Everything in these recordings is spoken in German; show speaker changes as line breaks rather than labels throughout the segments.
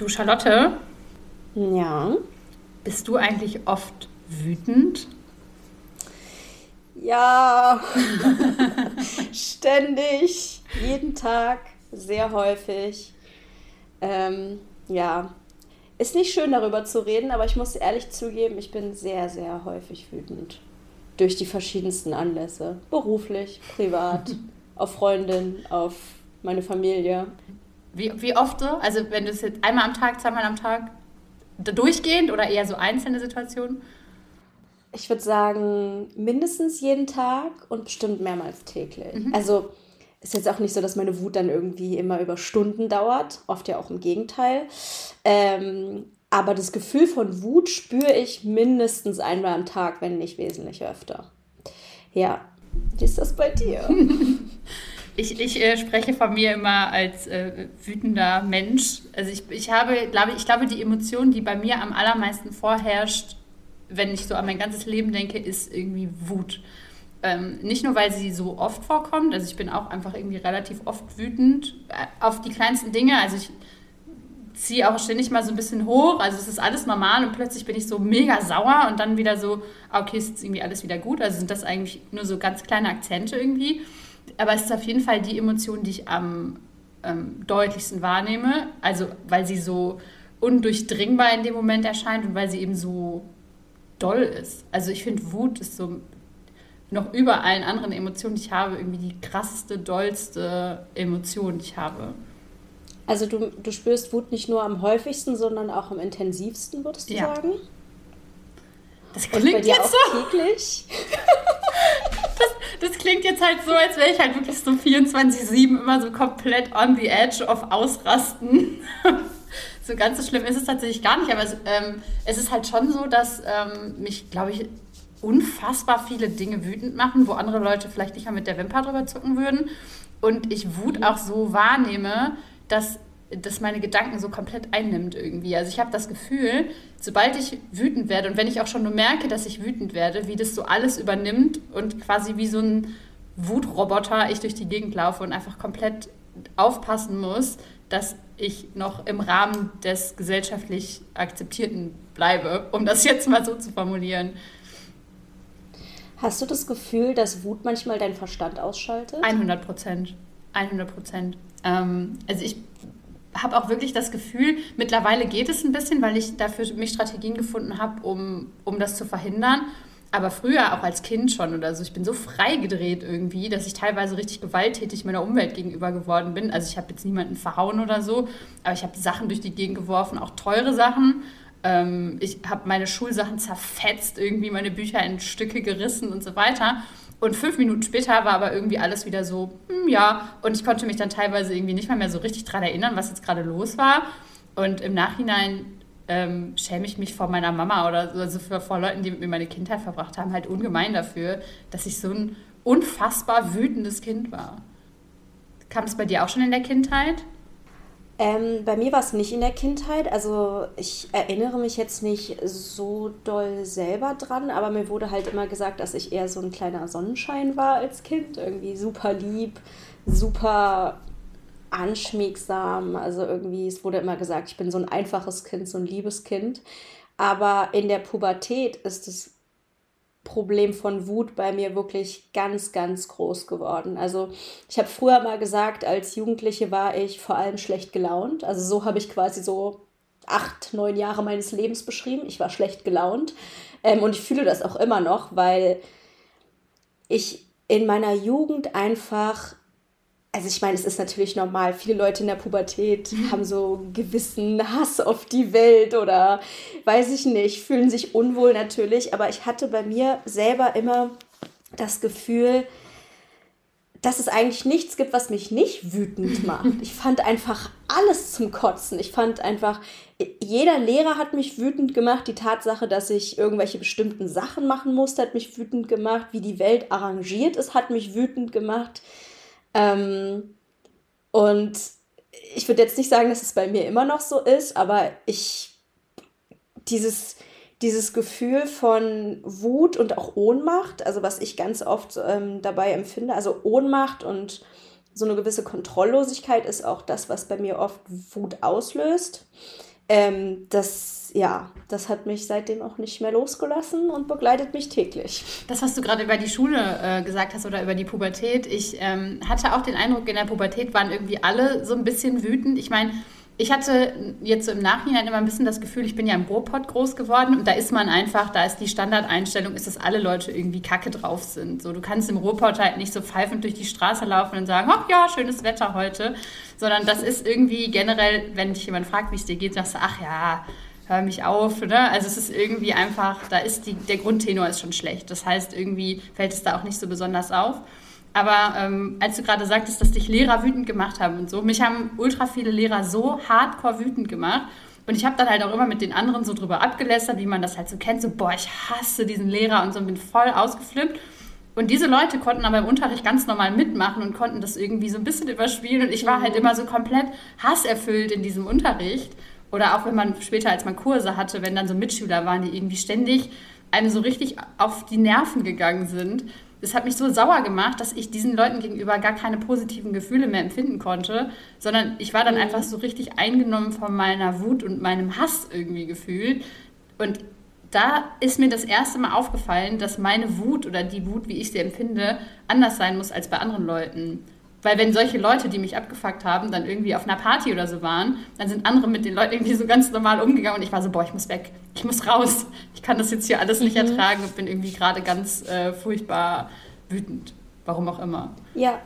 Du, Charlotte?
Ja.
Bist du eigentlich oft wütend?
Ja, ständig, jeden Tag, sehr häufig. Ähm, ja, ist nicht schön darüber zu reden, aber ich muss ehrlich zugeben, ich bin sehr, sehr häufig wütend. Durch die verschiedensten Anlässe. Beruflich, privat, auf Freundin, auf meine Familie.
Wie, wie oft so? Also wenn du es jetzt einmal am Tag, zweimal am Tag durchgehend oder eher so einzelne Situationen?
Ich würde sagen, mindestens jeden Tag und bestimmt mehrmals täglich. Mhm. Also ist jetzt auch nicht so, dass meine Wut dann irgendwie immer über Stunden dauert, oft ja auch im Gegenteil. Ähm, aber das Gefühl von Wut spüre ich mindestens einmal am Tag, wenn nicht wesentlich öfter. Ja, wie ist das bei dir?
Ich, ich äh, spreche von mir immer als äh, wütender Mensch. Also ich, ich habe, glaube ich, glaube, die Emotion, die bei mir am allermeisten vorherrscht, wenn ich so an mein ganzes Leben denke, ist irgendwie Wut. Ähm, nicht nur, weil sie so oft vorkommt, also ich bin auch einfach irgendwie relativ oft wütend äh, auf die kleinsten Dinge. Also ich ziehe auch ständig mal so ein bisschen hoch, also es ist alles normal und plötzlich bin ich so mega sauer und dann wieder so, ah, okay, ist jetzt irgendwie alles wieder gut. Also sind das eigentlich nur so ganz kleine Akzente irgendwie aber es ist auf jeden Fall die Emotion, die ich am ähm, deutlichsten wahrnehme. Also, weil sie so undurchdringbar in dem Moment erscheint und weil sie eben so doll ist. Also, ich finde, Wut ist so noch über allen anderen Emotionen, die ich habe, irgendwie die krasseste, dollste Emotion, die ich habe.
Also du, du spürst Wut nicht nur am häufigsten, sondern auch am intensivsten, würdest du ja. sagen?
Das klingt jetzt so. täglich? das, das klingt jetzt halt so, als wäre ich halt wirklich so 24-7 immer so komplett on the edge of Ausrasten. so ganz so schlimm ist es tatsächlich gar nicht, aber es, ähm, es ist halt schon so, dass ähm, mich, glaube ich, unfassbar viele Dinge wütend machen, wo andere Leute vielleicht nicht mal mit der Wimper drüber zucken würden. Und ich Wut auch so wahrnehme, dass das meine Gedanken so komplett einnimmt irgendwie. Also ich habe das Gefühl, sobald ich wütend werde und wenn ich auch schon nur merke, dass ich wütend werde, wie das so alles übernimmt und quasi wie so ein Wutroboter ich durch die Gegend laufe und einfach komplett aufpassen muss, dass ich noch im Rahmen des gesellschaftlich Akzeptierten bleibe, um das jetzt mal so zu formulieren.
Hast du das Gefühl, dass Wut manchmal deinen Verstand ausschaltet?
100 Prozent. 100 Prozent. Ähm, also ich habe auch wirklich das Gefühl, mittlerweile geht es ein bisschen, weil ich dafür mich Strategien gefunden habe, um, um das zu verhindern. Aber früher auch als Kind schon oder so. Ich bin so freigedreht irgendwie, dass ich teilweise richtig gewalttätig meiner Umwelt gegenüber geworden bin. Also ich habe jetzt niemanden verhauen oder so, aber ich habe Sachen durch die Gegend geworfen, auch teure Sachen. Ähm, ich habe meine Schulsachen zerfetzt, irgendwie meine Bücher in Stücke gerissen und so weiter. Und fünf Minuten später war aber irgendwie alles wieder so, hm, ja. Und ich konnte mich dann teilweise irgendwie nicht mal mehr so richtig daran erinnern, was jetzt gerade los war. Und im Nachhinein ähm, schäme ich mich vor meiner Mama oder so, also für, vor Leuten, die mit mir meine Kindheit verbracht haben, halt ungemein dafür, dass ich so ein unfassbar wütendes Kind war. Kam das bei dir auch schon in der Kindheit?
Ähm, bei mir war es nicht in der Kindheit. Also ich erinnere mich jetzt nicht so doll selber dran, aber mir wurde halt immer gesagt, dass ich eher so ein kleiner Sonnenschein war als Kind. Irgendwie super lieb, super anschmiegsam. Also irgendwie, es wurde immer gesagt, ich bin so ein einfaches Kind, so ein liebes Kind. Aber in der Pubertät ist es Problem von Wut bei mir wirklich ganz, ganz groß geworden. Also ich habe früher mal gesagt, als Jugendliche war ich vor allem schlecht gelaunt. Also so habe ich quasi so acht, neun Jahre meines Lebens beschrieben. Ich war schlecht gelaunt. Ähm, und ich fühle das auch immer noch, weil ich in meiner Jugend einfach also ich meine, es ist natürlich normal. Viele Leute in der Pubertät mhm. haben so gewissen Hass auf die Welt oder weiß ich nicht, fühlen sich unwohl natürlich. Aber ich hatte bei mir selber immer das Gefühl, dass es eigentlich nichts gibt, was mich nicht wütend macht. Ich fand einfach alles zum Kotzen. Ich fand einfach, jeder Lehrer hat mich wütend gemacht. Die Tatsache, dass ich irgendwelche bestimmten Sachen machen musste, hat mich wütend gemacht. Wie die Welt arrangiert ist, hat mich wütend gemacht ähm, und ich würde jetzt nicht sagen, dass es bei mir immer noch so ist, aber ich, dieses, dieses Gefühl von Wut und auch Ohnmacht, also was ich ganz oft ähm, dabei empfinde, also Ohnmacht und so eine gewisse Kontrolllosigkeit ist auch das, was bei mir oft Wut auslöst. Ähm, das, ja, das hat mich seitdem auch nicht mehr losgelassen und begleitet mich täglich.
Das, was du gerade über die Schule äh, gesagt hast oder über die Pubertät, ich ähm, hatte auch den Eindruck, in der Pubertät waren irgendwie alle so ein bisschen wütend. Ich meine, ich hatte jetzt so im Nachhinein immer ein bisschen das Gefühl, ich bin ja im Ruhrpott groß geworden und da ist man einfach, da ist die Standardeinstellung, ist, dass alle Leute irgendwie kacke drauf sind. So, du kannst im Ruhrpott halt nicht so pfeifend durch die Straße laufen und sagen, ach ja, schönes Wetter heute, sondern das ist irgendwie generell, wenn dich jemand fragt, wie es dir geht, sagst du, ach ja, hör mich auf. Ne? Also es ist irgendwie einfach, da ist die, der Grundtenor ist schon schlecht. Das heißt, irgendwie fällt es da auch nicht so besonders auf. Aber ähm, als du gerade sagtest, dass dich Lehrer wütend gemacht haben und so, mich haben ultra viele Lehrer so hardcore wütend gemacht. Und ich habe dann halt auch immer mit den anderen so drüber abgelästert, wie man das halt so kennt. So, boah, ich hasse diesen Lehrer und so und bin voll ausgeflippt. Und diese Leute konnten aber im Unterricht ganz normal mitmachen und konnten das irgendwie so ein bisschen überspielen. Und ich war halt mhm. immer so komplett hasserfüllt in diesem Unterricht. Oder auch wenn man später, als man Kurse hatte, wenn dann so Mitschüler waren, die irgendwie ständig einem so richtig auf die Nerven gegangen sind das hat mich so sauer gemacht, dass ich diesen Leuten gegenüber gar keine positiven Gefühle mehr empfinden konnte, sondern ich war dann mhm. einfach so richtig eingenommen von meiner Wut und meinem Hass irgendwie gefühlt. Und da ist mir das erste Mal aufgefallen, dass meine Wut oder die Wut, wie ich sie empfinde, anders sein muss als bei anderen Leuten. Weil wenn solche Leute, die mich abgefuckt haben, dann irgendwie auf einer Party oder so waren, dann sind andere mit den Leuten irgendwie so ganz normal umgegangen und ich war so, boah, ich muss weg, ich muss raus, ich kann das jetzt hier alles nicht mhm. ertragen und bin irgendwie gerade ganz äh, furchtbar wütend, warum auch immer.
Ja,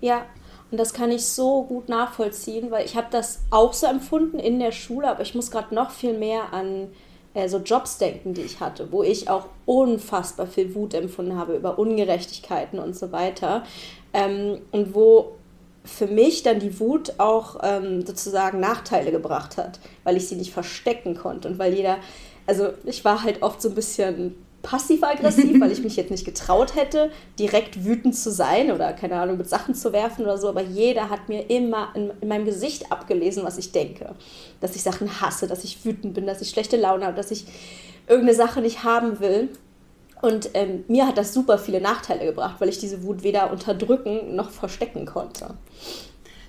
ja. Und das kann ich so gut nachvollziehen, weil ich habe das auch so empfunden in der Schule, aber ich muss gerade noch viel mehr an äh, so Jobs denken, die ich hatte, wo ich auch unfassbar viel Wut empfunden habe über Ungerechtigkeiten und so weiter. Ähm, und wo für mich dann die Wut auch ähm, sozusagen Nachteile gebracht hat, weil ich sie nicht verstecken konnte und weil jeder, also ich war halt oft so ein bisschen passiv-aggressiv, weil ich mich jetzt nicht getraut hätte, direkt wütend zu sein oder keine Ahnung, mit Sachen zu werfen oder so, aber jeder hat mir immer in, in, meinem Gesicht abgelesen, was ich denke. Dass ich Sachen hasse, dass ich wütend bin, dass ich schlechte Laune habe, dass ich irgendeine Sache nicht haben will. Und ähm, mir hat das super viele Nachteile gebracht, weil ich diese Wut weder unterdrücken noch verstecken konnte.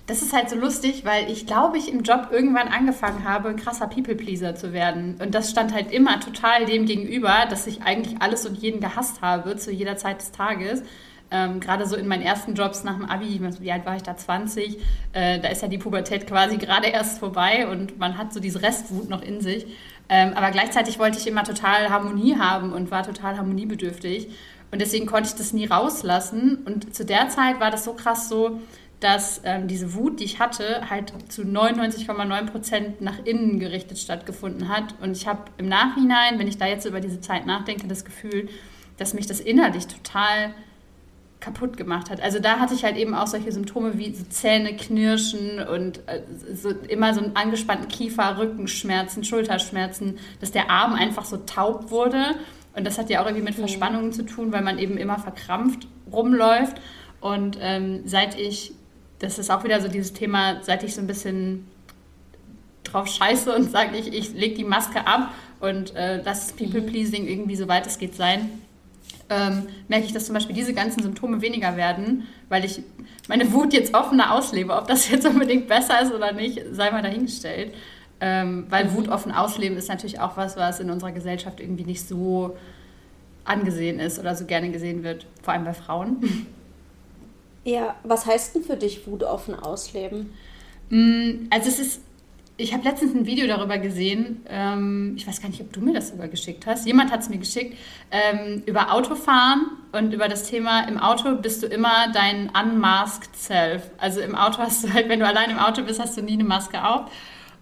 Das ist halt so lustig, weil ich glaube, ich im Job irgendwann angefangen habe, ein krasser People-Pleaser zu werden. Und das stand halt immer total dem gegenüber, dass ich eigentlich alles und jeden gehasst habe zu jeder Zeit des Tages. Ähm, gerade so in meinen ersten Jobs nach dem Abi, wie alt war ich da, 20, äh, da ist ja die Pubertät quasi gerade erst vorbei und man hat so diese Restwut noch in sich. Ähm, aber gleichzeitig wollte ich immer total Harmonie haben und war total harmoniebedürftig. Und deswegen konnte ich das nie rauslassen. Und zu der Zeit war das so krass so, dass ähm, diese Wut, die ich hatte, halt zu 99,9 Prozent nach innen gerichtet stattgefunden hat. Und ich habe im Nachhinein, wenn ich da jetzt über diese Zeit nachdenke, das Gefühl, dass mich das innerlich total kaputt gemacht hat. Also da hatte ich halt eben auch solche Symptome wie so Zähne knirschen und äh, so immer so einen angespannten Kiefer, Rückenschmerzen, Schulterschmerzen, dass der Arm einfach so taub wurde. Und das hat ja auch irgendwie mit mhm. Verspannungen zu tun, weil man eben immer verkrampft rumläuft. Und ähm, seit ich, das ist auch wieder so dieses Thema, seit ich so ein bisschen drauf scheiße und sage, ich, ich lege die Maske ab und äh, lasse People-Pleasing irgendwie so weit es geht sein, ähm, merke ich, dass zum Beispiel diese ganzen Symptome weniger werden, weil ich meine Wut jetzt offener auslebe. Ob das jetzt unbedingt besser ist oder nicht, sei mal dahingestellt. Ähm, weil mhm. Wut offen ausleben ist natürlich auch was, was in unserer Gesellschaft irgendwie nicht so angesehen ist oder so gerne gesehen wird, vor allem bei Frauen.
Ja, was heißt denn für dich Wut offen ausleben?
Mm, also es ist ich habe letztens ein Video darüber gesehen, ähm, ich weiß gar nicht, ob du mir das sogar geschickt hast. Jemand hat es mir geschickt, ähm, über Autofahren und über das Thema, im Auto bist du immer dein unmasked self. Also im Auto hast du halt, wenn du allein im Auto bist, hast du nie eine Maske auf.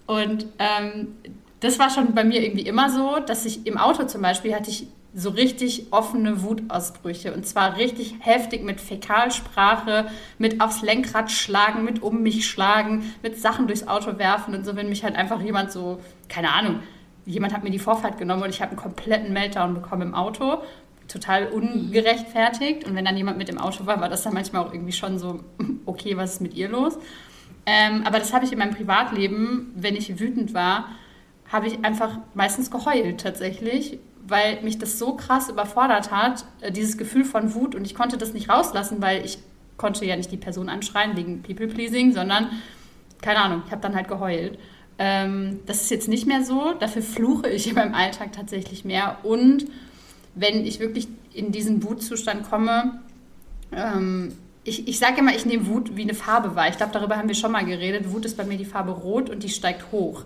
Und ähm, das war schon bei mir irgendwie immer so, dass ich im Auto zum Beispiel hatte ich so richtig offene Wutausbrüche. Und zwar richtig heftig mit Fäkalsprache, mit aufs Lenkrad schlagen, mit um mich schlagen, mit Sachen durchs Auto werfen und so, wenn mich halt einfach jemand so, keine Ahnung, jemand hat mir die Vorfahrt genommen und ich habe einen kompletten Meltdown bekommen im Auto, total ungerechtfertigt. Und wenn dann jemand mit dem Auto war, war das dann manchmal auch irgendwie schon so, okay, was ist mit ihr los? Ähm, aber das habe ich in meinem Privatleben, wenn ich wütend war, habe ich einfach meistens geheult tatsächlich weil mich das so krass überfordert hat, äh, dieses Gefühl von Wut und ich konnte das nicht rauslassen, weil ich konnte ja nicht die Person anschreien wegen People-Pleasing, sondern, keine Ahnung, ich habe dann halt geheult. Ähm, das ist jetzt nicht mehr so. Dafür fluche ich in meinem Alltag tatsächlich mehr. Und wenn ich wirklich in diesen Wutzustand komme, ähm, ich, ich sage immer, ich nehme Wut wie eine Farbe wahr. Ich glaube, darüber haben wir schon mal geredet. Wut ist bei mir die Farbe rot und die steigt hoch.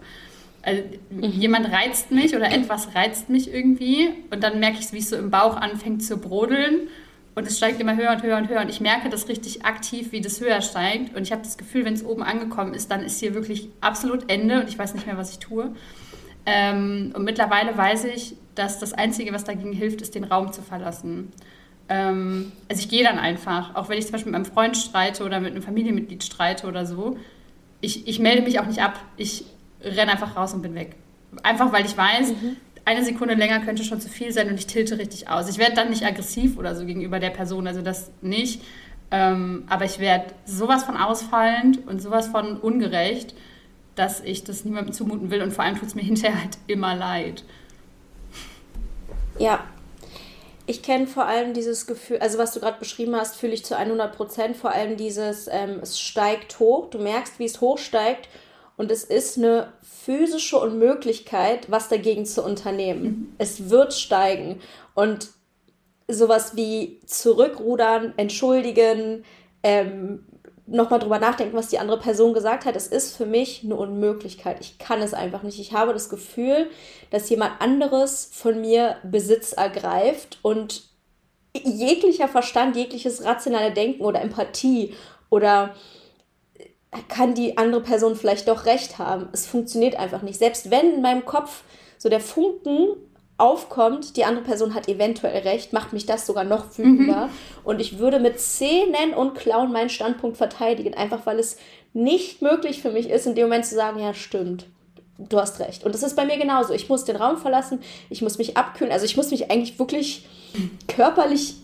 Also, mhm. Jemand reizt mich oder etwas reizt mich irgendwie und dann merke ich, wie es so im Bauch anfängt zu brodeln und es steigt immer höher und höher und höher und ich merke das richtig aktiv, wie das höher steigt und ich habe das Gefühl, wenn es oben angekommen ist, dann ist hier wirklich absolut Ende und ich weiß nicht mehr, was ich tue. Ähm, und mittlerweile weiß ich, dass das Einzige, was dagegen hilft, ist, den Raum zu verlassen. Ähm, also ich gehe dann einfach, auch wenn ich zum Beispiel mit meinem Freund streite oder mit einem Familienmitglied streite oder so. Ich, ich melde mich auch nicht ab. Ich renne einfach raus und bin weg. Einfach weil ich weiß, mhm. eine Sekunde länger könnte schon zu viel sein und ich tilte richtig aus. Ich werde dann nicht aggressiv oder so gegenüber der Person, also das nicht. Ähm, aber ich werde sowas von ausfallend und sowas von ungerecht, dass ich das niemandem zumuten will und vor allem tut es mir hinterher halt immer leid.
Ja, ich kenne vor allem dieses Gefühl, also was du gerade beschrieben hast, fühle ich zu 100 Prozent. Vor allem dieses, ähm, es steigt hoch, du merkst, wie es hochsteigt und es ist eine physische Unmöglichkeit, was dagegen zu unternehmen. Mhm. Es wird steigen. Und sowas wie zurückrudern, entschuldigen, ähm, nochmal drüber nachdenken, was die andere Person gesagt hat, es ist für mich eine Unmöglichkeit. Ich kann es einfach nicht. Ich habe das Gefühl, dass jemand anderes von mir Besitz ergreift und jeglicher Verstand, jegliches rationale Denken oder Empathie oder kann die andere Person vielleicht doch recht haben. Es funktioniert einfach nicht. Selbst wenn in meinem Kopf so der Funken aufkommt, die andere Person hat eventuell recht, macht mich das sogar noch wütender. Mhm. Und ich würde mit Zähnen und Klauen meinen Standpunkt verteidigen, einfach weil es nicht möglich für mich ist, in dem Moment zu sagen, ja, stimmt. Du hast recht. Und das ist bei mir genauso. Ich muss den Raum verlassen, ich muss mich abkühlen. Also ich muss mich eigentlich wirklich körperlich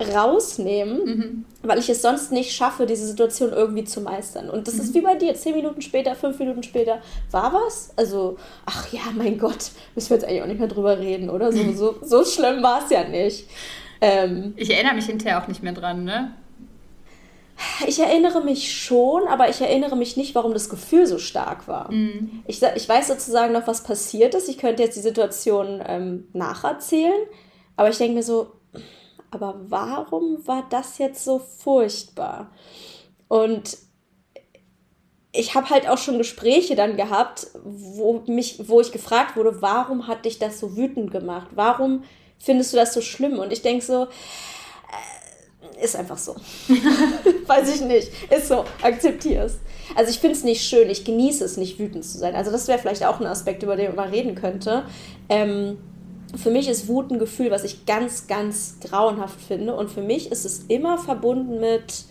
rausnehmen, mhm. weil ich es sonst nicht schaffe, diese Situation irgendwie zu meistern. Und das mhm. ist wie bei dir, zehn Minuten später, fünf Minuten später, war was? Also, ach ja, mein Gott, müssen wir jetzt eigentlich auch nicht mehr drüber reden, oder? So, so, so schlimm war es ja nicht. Ähm,
ich erinnere mich hinterher auch nicht mehr dran, ne?
Ich erinnere mich schon, aber ich erinnere mich nicht, warum das Gefühl so stark war. Mhm. Ich, ich weiß sozusagen noch, was passiert ist. Ich könnte jetzt die Situation ähm, nacherzählen, aber ich denke mir so, aber warum war das jetzt so furchtbar? Und ich habe halt auch schon Gespräche dann gehabt, wo, mich, wo ich gefragt wurde, warum hat dich das so wütend gemacht? Warum findest du das so schlimm? Und ich denke so, äh, ist einfach so. Weiß ich nicht. Ist so, akzeptiere es. Also ich finde es nicht schön, ich genieße es nicht, wütend zu sein. Also das wäre vielleicht auch ein Aspekt, über den man reden könnte. Ähm, für mich ist Wut ein Gefühl, was ich ganz, ganz grauenhaft finde. Und für mich ist es immer verbunden mit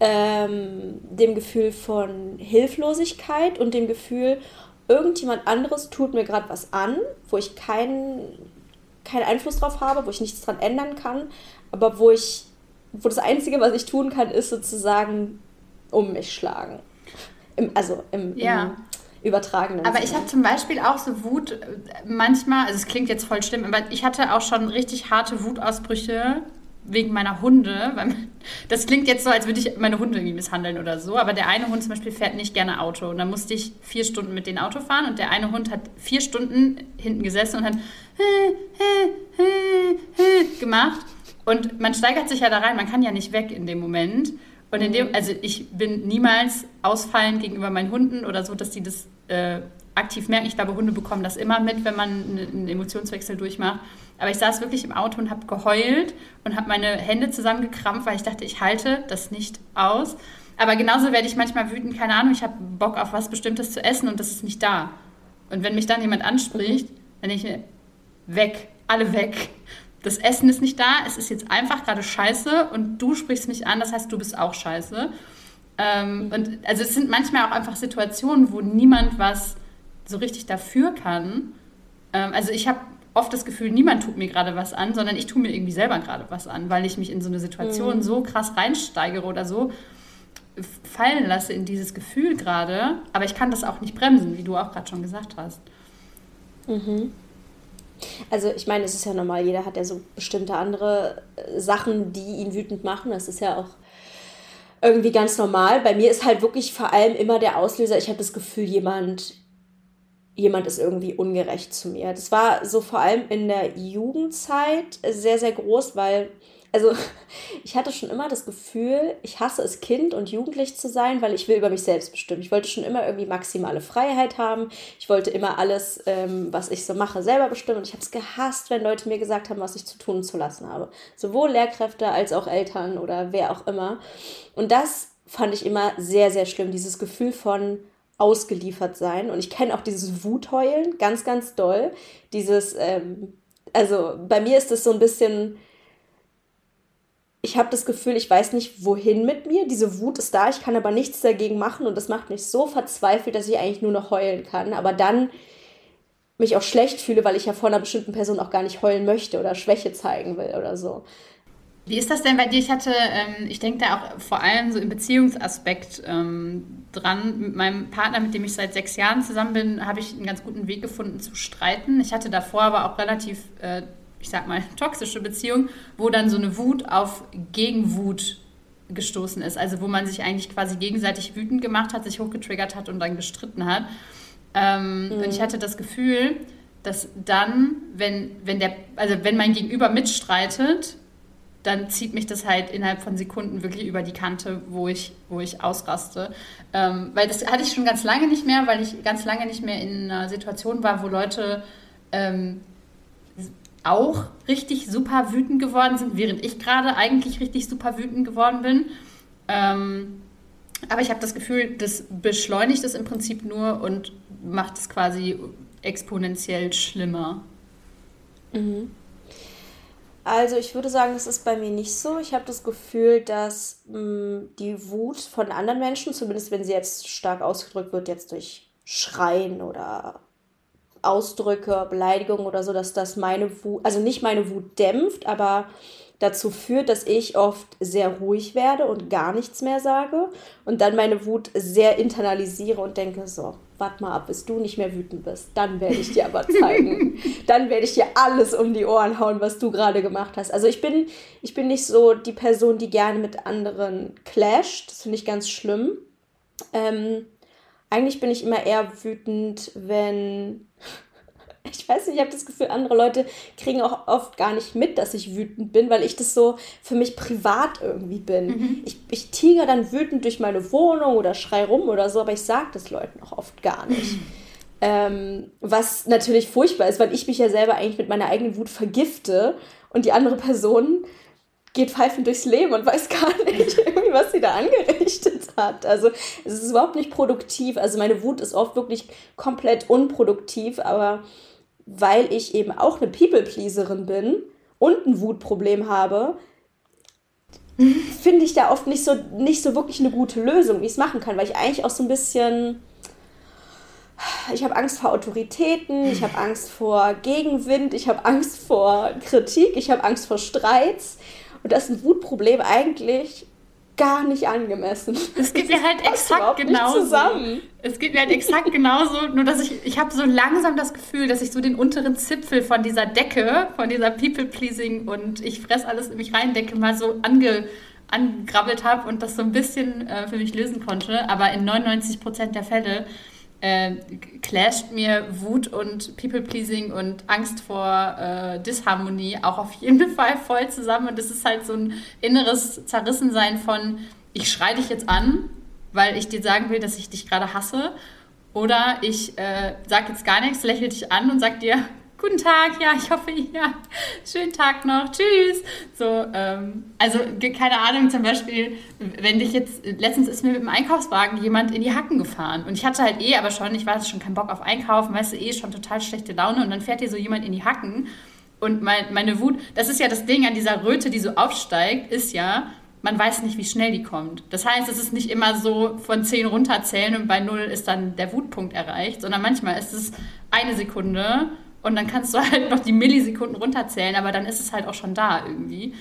ähm, dem Gefühl von Hilflosigkeit und dem Gefühl, irgendjemand anderes tut mir gerade was an, wo ich keinen keinen Einfluss drauf habe, wo ich nichts dran ändern kann, aber wo ich, wo das Einzige, was ich tun kann, ist sozusagen um mich schlagen. Im, also im, ja. im übertragenen
Aber ich habe zum Beispiel auch so Wut äh, manchmal, also es klingt jetzt voll schlimm, aber ich hatte auch schon richtig harte Wutausbrüche wegen meiner Hunde. Weil das klingt jetzt so, als würde ich meine Hunde irgendwie misshandeln oder so. Aber der eine Hund zum Beispiel fährt nicht gerne Auto. Und dann musste ich vier Stunden mit dem Auto fahren. Und der eine Hund hat vier Stunden hinten gesessen und hat gemacht. Und man steigert sich ja da rein. Man kann ja nicht weg in dem Moment. Und in dem, mhm. also ich bin niemals ausfallend gegenüber meinen Hunden oder so, dass die das äh, aktiv merken. Ich glaube, Hunde bekommen das immer mit, wenn man einen Emotionswechsel durchmacht. Aber ich saß wirklich im Auto und habe geheult und habe meine Hände zusammengekrampft, weil ich dachte, ich halte das nicht aus. Aber genauso werde ich manchmal wütend, keine Ahnung, ich habe Bock auf was Bestimmtes zu essen und das ist nicht da. Und wenn mich dann jemand anspricht, dann denke ich mir, weg, alle weg das Essen ist nicht da, es ist jetzt einfach gerade scheiße und du sprichst mich an, das heißt, du bist auch scheiße. Ähm, und also es sind manchmal auch einfach Situationen, wo niemand was so richtig dafür kann. Ähm, also ich habe oft das Gefühl, niemand tut mir gerade was an, sondern ich tue mir irgendwie selber gerade was an, weil ich mich in so eine Situation mhm. so krass reinsteigere oder so fallen lasse in dieses Gefühl gerade. Aber ich kann das auch nicht bremsen, wie du auch gerade schon gesagt hast.
Mhm. Also ich meine, es ist ja normal, jeder hat ja so bestimmte andere äh, Sachen, die ihn wütend machen. Das ist ja auch irgendwie ganz normal. Bei mir ist halt wirklich vor allem immer der Auslöser, ich habe das Gefühl, jemand jemand ist irgendwie ungerecht zu mir. Das war so vor allem in der Jugendzeit sehr, sehr groß, weil also ich hatte schon immer das Gefühl, ich hasse es, Kind und Jugendlich zu sein, weil ich will über mich selbst bestimmen. Ich wollte schon immer irgendwie maximale Freiheit haben. Ich wollte immer alles, ähm, was ich so mache, selber bestimmen. Und ich habe es gehasst, wenn Leute mir gesagt haben, was ich zu tun und zu lassen habe. Sowohl Lehrkräfte als auch Eltern oder wer auch immer. Und das fand ich immer sehr, sehr schlimm. Dieses Gefühl von ausgeliefert sein. Und ich kenne auch dieses Wutheulen ganz, ganz doll. Dieses, ähm, also bei mir ist es so ein bisschen ich habe das Gefühl, ich weiß nicht, wohin mit mir. Diese Wut ist da, ich kann aber nichts dagegen machen und das macht mich so verzweifelt, dass ich eigentlich nur noch heulen kann. Aber dann mich auch schlecht fühle, weil ich ja vor einer bestimmten Person auch gar nicht heulen möchte oder Schwäche zeigen will oder so.
Wie ist das denn bei dir? Ich hatte, ähm, ich denke da auch vor allem so im Beziehungsaspekt ähm, dran. Mit meinem Partner, mit dem ich seit sechs Jahren zusammen bin, habe ich einen ganz guten Weg gefunden zu streiten. Ich hatte davor aber auch relativ äh, ich sag mal, toxische Beziehung, wo dann so eine Wut auf Gegenwut gestoßen ist. Also wo man sich eigentlich quasi gegenseitig wütend gemacht hat, sich hochgetriggert hat und dann gestritten hat. Ähm, mhm. Und ich hatte das Gefühl, dass dann, wenn, wenn der, also wenn mein Gegenüber mitstreitet, dann zieht mich das halt innerhalb von Sekunden wirklich über die Kante, wo ich, wo ich ausraste. Ähm, weil das hatte ich schon ganz lange nicht mehr, weil ich ganz lange nicht mehr in einer Situation war, wo Leute ähm, auch richtig super wütend geworden sind, während ich gerade eigentlich richtig super wütend geworden bin. Ähm, aber ich habe das Gefühl, das beschleunigt es im Prinzip nur und macht es quasi exponentiell schlimmer.
Mhm. Also ich würde sagen, das ist bei mir nicht so. Ich habe das Gefühl, dass mh, mm, die Wut von anderen Menschen, zumindest wenn sie jetzt stark ausgedrückt wird, jetzt durch Schreien oder Ausdrücke, Beleidigungen oder so, dass das meine Wut, also nicht meine Wut dämpft, aber dazu führt, dass ich oft sehr ruhig werde und gar nichts mehr sage und dann meine Wut sehr internalisiere und denke so, warte mal ab, bis du nicht mehr wütend bist, dann werde ich dir aber zeigen, dann werde ich dir alles um die Ohren hauen, was du gerade gemacht hast. Also ich bin, ich bin nicht so die Person, die gerne mit anderen clasht, das finde ich ganz schlimm. Ähm, eigentlich bin ich immer eher wütend, wenn. Ich weiß nicht, ich habe das Gefühl, andere Leute kriegen auch oft gar nicht mit, dass ich wütend bin, weil ich das so für mich privat irgendwie bin. Mhm. Ich, ich tiger dann wütend durch meine Wohnung oder schrei rum oder so, aber ich sage das Leuten auch oft gar nicht. Ähm, was natürlich furchtbar ist, weil ich mich ja selber eigentlich mit meiner eigenen Wut vergifte und die andere Person geht pfeifend durchs Leben und weiß gar nicht, was sie da angerichtet hat. Also es ist überhaupt nicht produktiv. Also meine Wut ist oft wirklich komplett unproduktiv, aber weil ich eben auch eine People-Pleaserin bin und ein Wutproblem habe, finde ich da oft nicht so, nicht so wirklich eine gute Lösung, wie ich es machen kann, weil ich eigentlich auch so ein bisschen ich habe Angst vor Autoritäten, ich habe Angst vor Gegenwind, ich habe Angst vor Kritik, ich habe Angst vor Streits. Und das ist ein Wutproblem eigentlich gar nicht angemessen.
Es geht mir halt exakt genauso. Es geht mir halt exakt genauso, nur dass ich, ich habe so langsam das Gefühl, dass ich so den unteren Zipfel von dieser Decke, von dieser People-Pleasing und ich fress alles in mich rein Decke mal so ange, angegrabbelt habe und das so ein bisschen äh, für mich lösen konnte. Aber in 99 Prozent der Fälle äh, clasht mir Wut und People-Pleasing und Angst vor äh, Disharmonie auch auf jeden Fall voll zusammen. Und das ist halt so ein inneres Zerrissensein von, ich schreie dich jetzt an, weil ich dir sagen will, dass ich dich gerade hasse. Oder ich äh, sag jetzt gar nichts, lächle dich an und sag dir, guten Tag, ja, ich hoffe, ja, schönen Tag noch, tschüss. So, ähm, also keine Ahnung, zum Beispiel, wenn dich jetzt, letztens ist mir mit dem Einkaufswagen jemand in die Hacken gefahren und ich hatte halt eh, aber schon, ich war schon keinen Bock auf Einkaufen, weißt du, eh schon total schlechte Laune und dann fährt dir so jemand in die Hacken und mein, meine Wut, das ist ja das Ding an dieser Röte, die so aufsteigt, ist ja, man weiß nicht, wie schnell die kommt. Das heißt, es ist nicht immer so von 10 runterzählen und bei 0 ist dann der Wutpunkt erreicht, sondern manchmal ist es eine Sekunde und dann kannst du halt noch die Millisekunden runterzählen, aber dann ist es halt auch schon da irgendwie.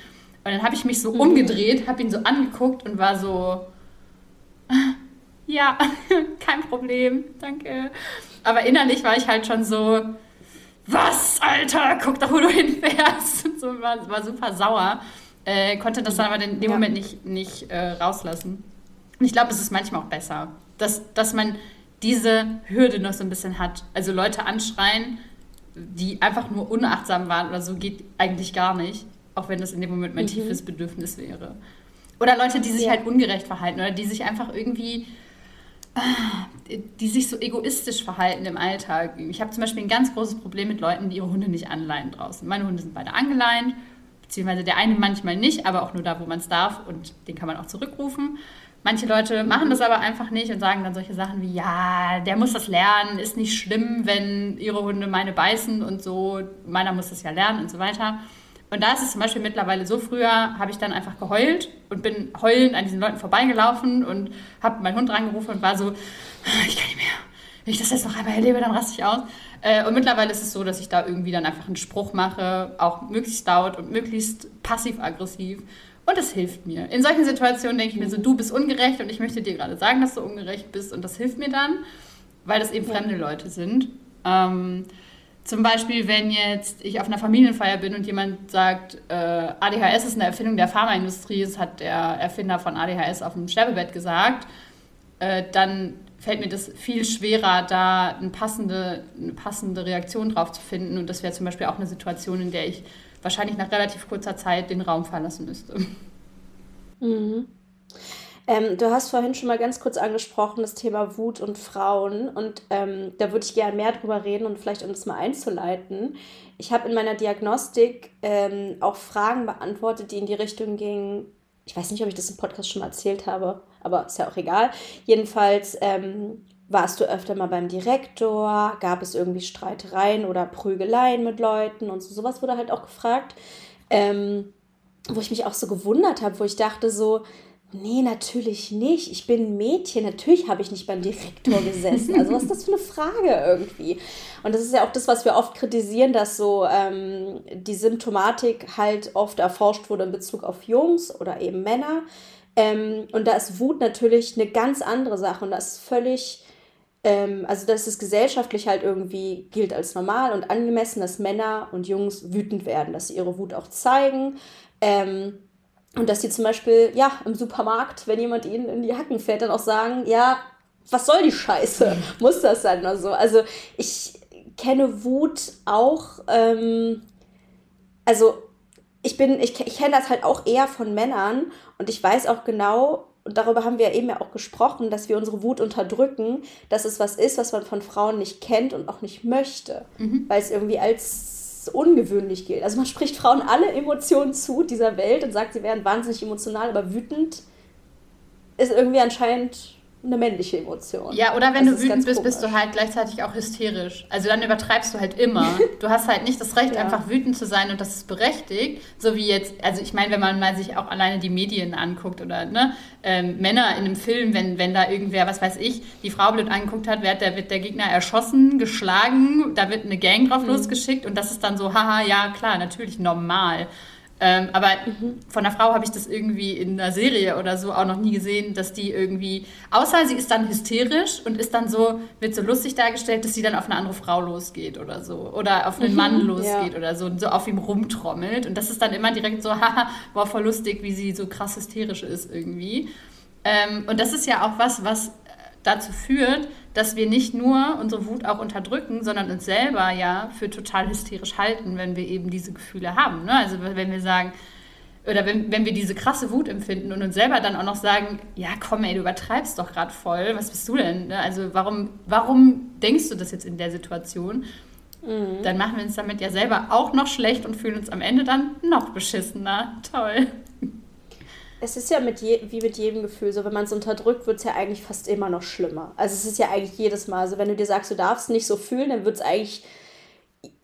Und dann habe ich mich so mhm. umgedreht, habe ihn so angeguckt und war so, ja, kein Problem, danke. Aber innerlich war ich halt schon so, was, Alter, guck doch, wo du hinfährst. Und so war, war super sauer. Äh, konnte das dann aber in dem ja. Moment nicht, nicht äh, rauslassen. Und ich glaube, es ist manchmal auch besser, dass, dass man diese Hürde noch so ein bisschen hat. Also Leute anschreien, die einfach nur unachtsam waren oder so, geht eigentlich gar nicht. Auch wenn das in dem Moment mein mhm. tiefes Bedürfnis wäre. Oder Leute, die sich ja. halt ungerecht verhalten oder die sich einfach irgendwie, ah, die sich so egoistisch verhalten im Alltag. Ich habe zum Beispiel ein ganz großes Problem mit Leuten, die ihre Hunde nicht anleihen draußen. Meine Hunde sind beide angeleint, beziehungsweise der eine manchmal nicht, aber auch nur da, wo man es darf und den kann man auch zurückrufen. Manche Leute machen das aber einfach nicht und sagen dann solche Sachen wie, ja, der muss das lernen, ist nicht schlimm, wenn ihre Hunde meine beißen und so, meiner muss das ja lernen und so weiter. Und da ist es zum Beispiel mittlerweile so, früher habe ich dann einfach geheult und bin heulend an diesen Leuten vorbeigelaufen und habe meinen Hund rangerufen und war so, ich kann nicht mehr. Wenn ich das jetzt noch einmal erlebe, dann raste ich aus. Äh, und mittlerweile ist es so, dass ich da irgendwie dann einfach einen Spruch mache, auch möglichst laut und möglichst passiv-aggressiv. Und das hilft mir. In solchen Situationen denke ich mir so, du bist ungerecht und ich möchte dir gerade sagen, dass du ungerecht bist. Und das hilft mir dann, weil das eben fremde Leute sind. Ähm, zum Beispiel, wenn jetzt ich auf einer Familienfeier bin und jemand sagt, äh, ADHS ist eine Erfindung der Pharmaindustrie, das hat der Erfinder von ADHS auf dem Sterbebett gesagt, äh, dann fällt mir das viel schwerer, da eine passende, eine passende Reaktion drauf zu finden. Und das wäre zum Beispiel auch eine Situation, in der ich wahrscheinlich nach relativ kurzer Zeit den Raum verlassen müsste.
Mhm. Ähm, du hast vorhin schon mal ganz kurz angesprochen, das Thema Wut und Frauen. Und ähm, da würde ich gerne mehr drüber reden und vielleicht, um das mal einzuleiten. Ich habe in meiner Diagnostik ähm, auch Fragen beantwortet, die in die Richtung gingen. Ich weiß nicht, ob ich das im Podcast schon mal erzählt habe, aber ist ja auch egal. Jedenfalls ähm, warst du öfter mal beim Direktor? Gab es irgendwie Streitereien oder Prügeleien mit Leuten und so? Sowas wurde halt auch gefragt. Ähm, wo ich mich auch so gewundert habe, wo ich dachte so, Nee, natürlich nicht. Ich bin ein Mädchen. Natürlich habe ich nicht beim Direktor gesessen. Also was ist das für eine Frage irgendwie? Und das ist ja auch das, was wir oft kritisieren, dass so ähm, die Symptomatik halt oft erforscht wurde in Bezug auf Jungs oder eben Männer. Ähm, und da ist Wut natürlich eine ganz andere Sache. Und das ist völlig, ähm, also dass es gesellschaftlich halt irgendwie gilt als normal und angemessen, dass Männer und Jungs wütend werden, dass sie ihre Wut auch zeigen. Ähm, und dass die zum Beispiel, ja, im Supermarkt, wenn jemand ihnen in die Hacken fällt, dann auch sagen, ja, was soll die Scheiße? Muss das sein oder so? Also ich kenne Wut auch, ähm, also ich bin, ich, ich kenne das halt auch eher von Männern und ich weiß auch genau, und darüber haben wir eben ja auch gesprochen, dass wir unsere Wut unterdrücken, dass es was ist, was man von Frauen nicht kennt und auch nicht möchte, mhm. weil es irgendwie als ungewöhnlich gilt. Also man spricht Frauen alle Emotionen zu dieser Welt und sagt, sie wären wahnsinnig emotional, aber wütend ist irgendwie anscheinend eine männliche Emotion.
Ja, oder wenn das du wütend bist, bist du halt gleichzeitig auch hysterisch. Also dann übertreibst du halt immer. Du hast halt nicht das Recht, ja. einfach wütend zu sein und das ist berechtigt. So wie jetzt, also ich meine, wenn man mal sich auch alleine die Medien anguckt oder ne, ähm, Männer in einem Film, wenn, wenn da irgendwer, was weiß ich, die Frau blöd angeguckt hat, wird der, wird der Gegner erschossen, geschlagen, da wird eine Gang drauf mhm. losgeschickt und das ist dann so, haha, ja klar, natürlich normal. Ähm, aber mhm. von der Frau habe ich das irgendwie in einer Serie oder so auch noch nie gesehen, dass die irgendwie, außer sie ist dann hysterisch und ist dann so, wird so lustig dargestellt, dass sie dann auf eine andere Frau losgeht oder so. Oder auf einen mhm, Mann losgeht ja. oder so und so auf ihm rumtrommelt. Und das ist dann immer direkt so, haha, war voll lustig, wie sie so krass hysterisch ist irgendwie. Ähm, und das ist ja auch was, was dazu führt, dass wir nicht nur unsere Wut auch unterdrücken, sondern uns selber ja für total hysterisch halten, wenn wir eben diese Gefühle haben. Ne? Also wenn wir sagen, oder wenn, wenn wir diese krasse Wut empfinden und uns selber dann auch noch sagen, ja komm ey, du übertreibst doch gerade voll, was bist du denn? Ne? Also warum, warum denkst du das jetzt in der Situation? Mhm. Dann machen wir uns damit ja selber auch noch schlecht und fühlen uns am Ende dann noch beschissener. Toll
es ist ja mit je, wie mit jedem Gefühl so, wenn man es unterdrückt, wird es ja eigentlich fast immer noch schlimmer. Also es ist ja eigentlich jedes Mal so, wenn du dir sagst, du darfst nicht so fühlen, dann wird es eigentlich.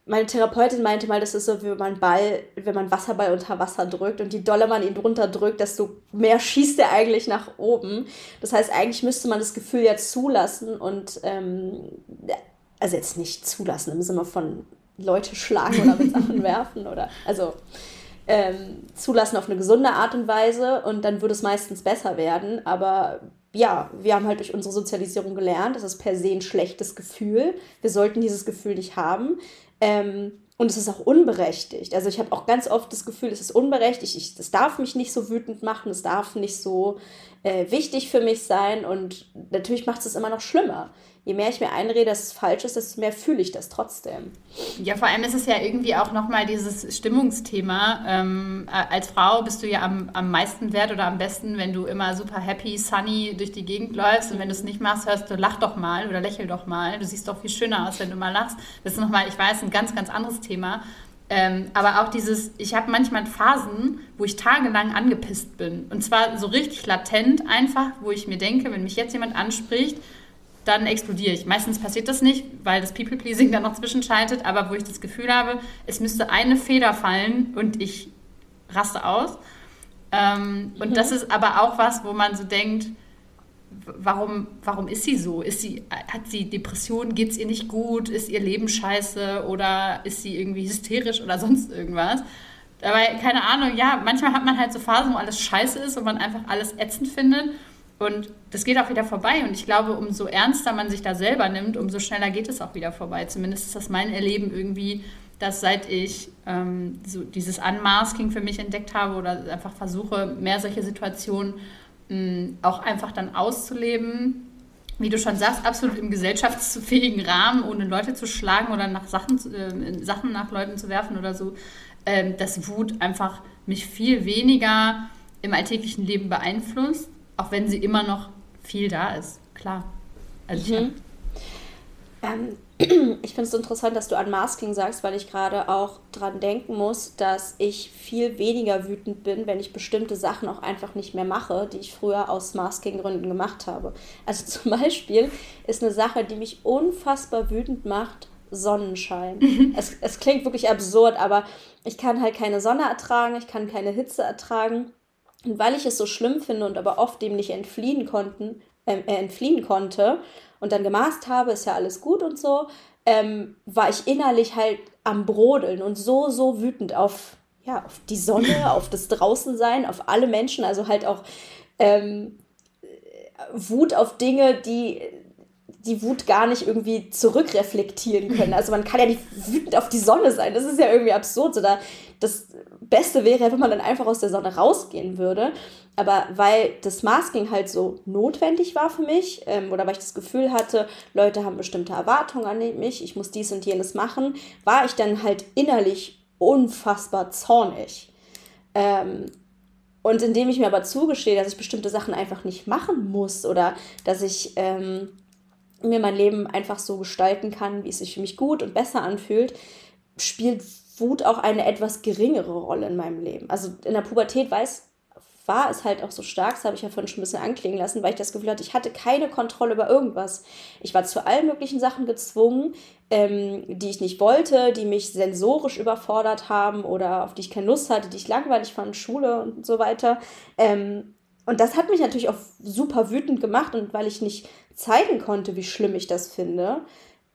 Meine Therapeutin meinte mal, das ist so, wie wenn man Ball, wenn man Wasserball unter Wasser drückt und je doller man ihn drunter drückt, desto mehr schießt er eigentlich nach oben. Das heißt, eigentlich müsste man das Gefühl ja zulassen und ähm, also jetzt nicht zulassen im Sinne von Leute schlagen oder mit Sachen werfen oder also ähm, zulassen auf eine gesunde Art und Weise und dann würde es meistens besser werden. Aber ja, wir haben halt durch unsere Sozialisierung gelernt, das ist per se ein schlechtes Gefühl. Wir sollten dieses Gefühl nicht haben. Ähm, und es ist auch unberechtigt. Also ich habe auch ganz oft das Gefühl, es ist unberechtigt. Ich, das darf mich nicht so wütend machen, es darf nicht so äh, wichtig für mich sein und natürlich macht es immer noch schlimmer je mehr ich mir einrede, dass es falsch ist, desto mehr fühle ich das trotzdem.
Ja, vor allem ist es ja irgendwie auch nochmal dieses Stimmungsthema. Ähm, als Frau bist du ja am, am meisten wert oder am besten, wenn du immer super happy, sunny durch die Gegend läufst. Und wenn du es nicht machst, hörst du, lach doch mal oder lächel doch mal. Du siehst doch viel schöner aus, wenn du mal lachst. Das ist nochmal, ich weiß, ein ganz, ganz anderes Thema. Ähm, aber auch dieses, ich habe manchmal Phasen, wo ich tagelang angepisst bin. Und zwar so richtig latent einfach, wo ich mir denke, wenn mich jetzt jemand anspricht, dann explodiere ich. Meistens passiert das nicht, weil das People-Pleasing dann noch zwischenschaltet, aber wo ich das Gefühl habe, es müsste eine Feder fallen und ich raste aus. Ähm, mhm. Und das ist aber auch was, wo man so denkt, warum, warum ist sie so? Ist sie, hat sie Depressionen? Geht es ihr nicht gut? Ist ihr Leben scheiße? Oder ist sie irgendwie hysterisch oder sonst irgendwas? Dabei, keine Ahnung, ja, manchmal hat man halt so Phasen, wo alles scheiße ist und man einfach alles ätzend findet. Und das geht auch wieder vorbei. Und ich glaube, umso ernster man sich da selber nimmt, umso schneller geht es auch wieder vorbei. Zumindest ist das mein Erleben irgendwie, dass seit ich ähm, so dieses Unmasking für mich entdeckt habe oder einfach versuche, mehr solche Situationen mh, auch einfach dann auszuleben, wie du schon sagst, absolut im gesellschaftsfähigen Rahmen, ohne Leute zu schlagen oder nach Sachen, äh, Sachen nach Leuten zu werfen oder so, äh, dass Wut einfach mich viel weniger im alltäglichen Leben beeinflusst auch wenn sie immer noch viel da ist, klar. Also
mhm. ähm, ich finde es interessant, dass du an Masking sagst, weil ich gerade auch dran denken muss, dass ich viel weniger wütend bin, wenn ich bestimmte Sachen auch einfach nicht mehr mache, die ich früher aus Masking-Gründen gemacht habe. Also zum Beispiel ist eine Sache, die mich unfassbar wütend macht, Sonnenschein. Mhm. es, es klingt wirklich absurd, aber ich kann halt keine Sonne ertragen, ich kann keine Hitze ertragen. Und weil ich es so schlimm finde und aber oft dem nicht entfliehen, konnten, äh, äh, entfliehen konnte und dann gemaßt habe, ist ja alles gut und so, ähm, war ich innerlich halt am Brodeln und so, so wütend auf, ja, auf die Sonne, auf das Draußensein, auf alle Menschen, also halt auch ähm, Wut auf Dinge, die die Wut gar nicht irgendwie zurückreflektieren können. Also man kann ja nicht wütend auf die Sonne sein. Das ist ja irgendwie absurd. Oder das Beste wäre, wenn man dann einfach aus der Sonne rausgehen würde. Aber weil das Masking halt so notwendig war für mich, ähm, oder weil ich das Gefühl hatte, Leute haben bestimmte Erwartungen an mich, ich muss dies und jenes machen, war ich dann halt innerlich unfassbar zornig. Ähm, und indem ich mir aber zugestehe, dass ich bestimmte Sachen einfach nicht machen muss oder dass ich ähm, mir mein Leben einfach so gestalten kann, wie es sich für mich gut und besser anfühlt, spielt Wut auch eine etwas geringere Rolle in meinem Leben. Also in der Pubertät weiß, war es halt auch so stark, das habe ich ja vorhin schon ein bisschen anklingen lassen, weil ich das Gefühl hatte, ich hatte keine Kontrolle über irgendwas. Ich war zu allen möglichen Sachen gezwungen, ähm, die ich nicht wollte, die mich sensorisch überfordert haben oder auf die ich keine Lust hatte, die ich langweilig fand, Schule und so weiter. Ähm, und das hat mich natürlich auch super wütend gemacht und weil ich nicht zeigen konnte, wie schlimm ich das finde,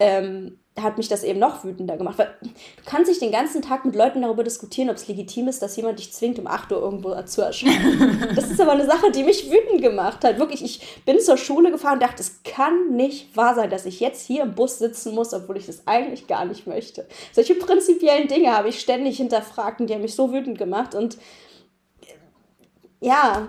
ähm, hat mich das eben noch wütender gemacht. Weil du kannst nicht den ganzen Tag mit Leuten darüber diskutieren, ob es legitim ist, dass jemand dich zwingt, um 8 Uhr irgendwo zu erscheinen. das ist aber eine Sache, die mich wütend gemacht hat. Wirklich, ich bin zur Schule gefahren und dachte, es kann nicht wahr sein, dass ich jetzt hier im Bus sitzen muss, obwohl ich das eigentlich gar nicht möchte. Solche prinzipiellen Dinge habe ich ständig hinterfragt und die haben mich so wütend gemacht. Und ja,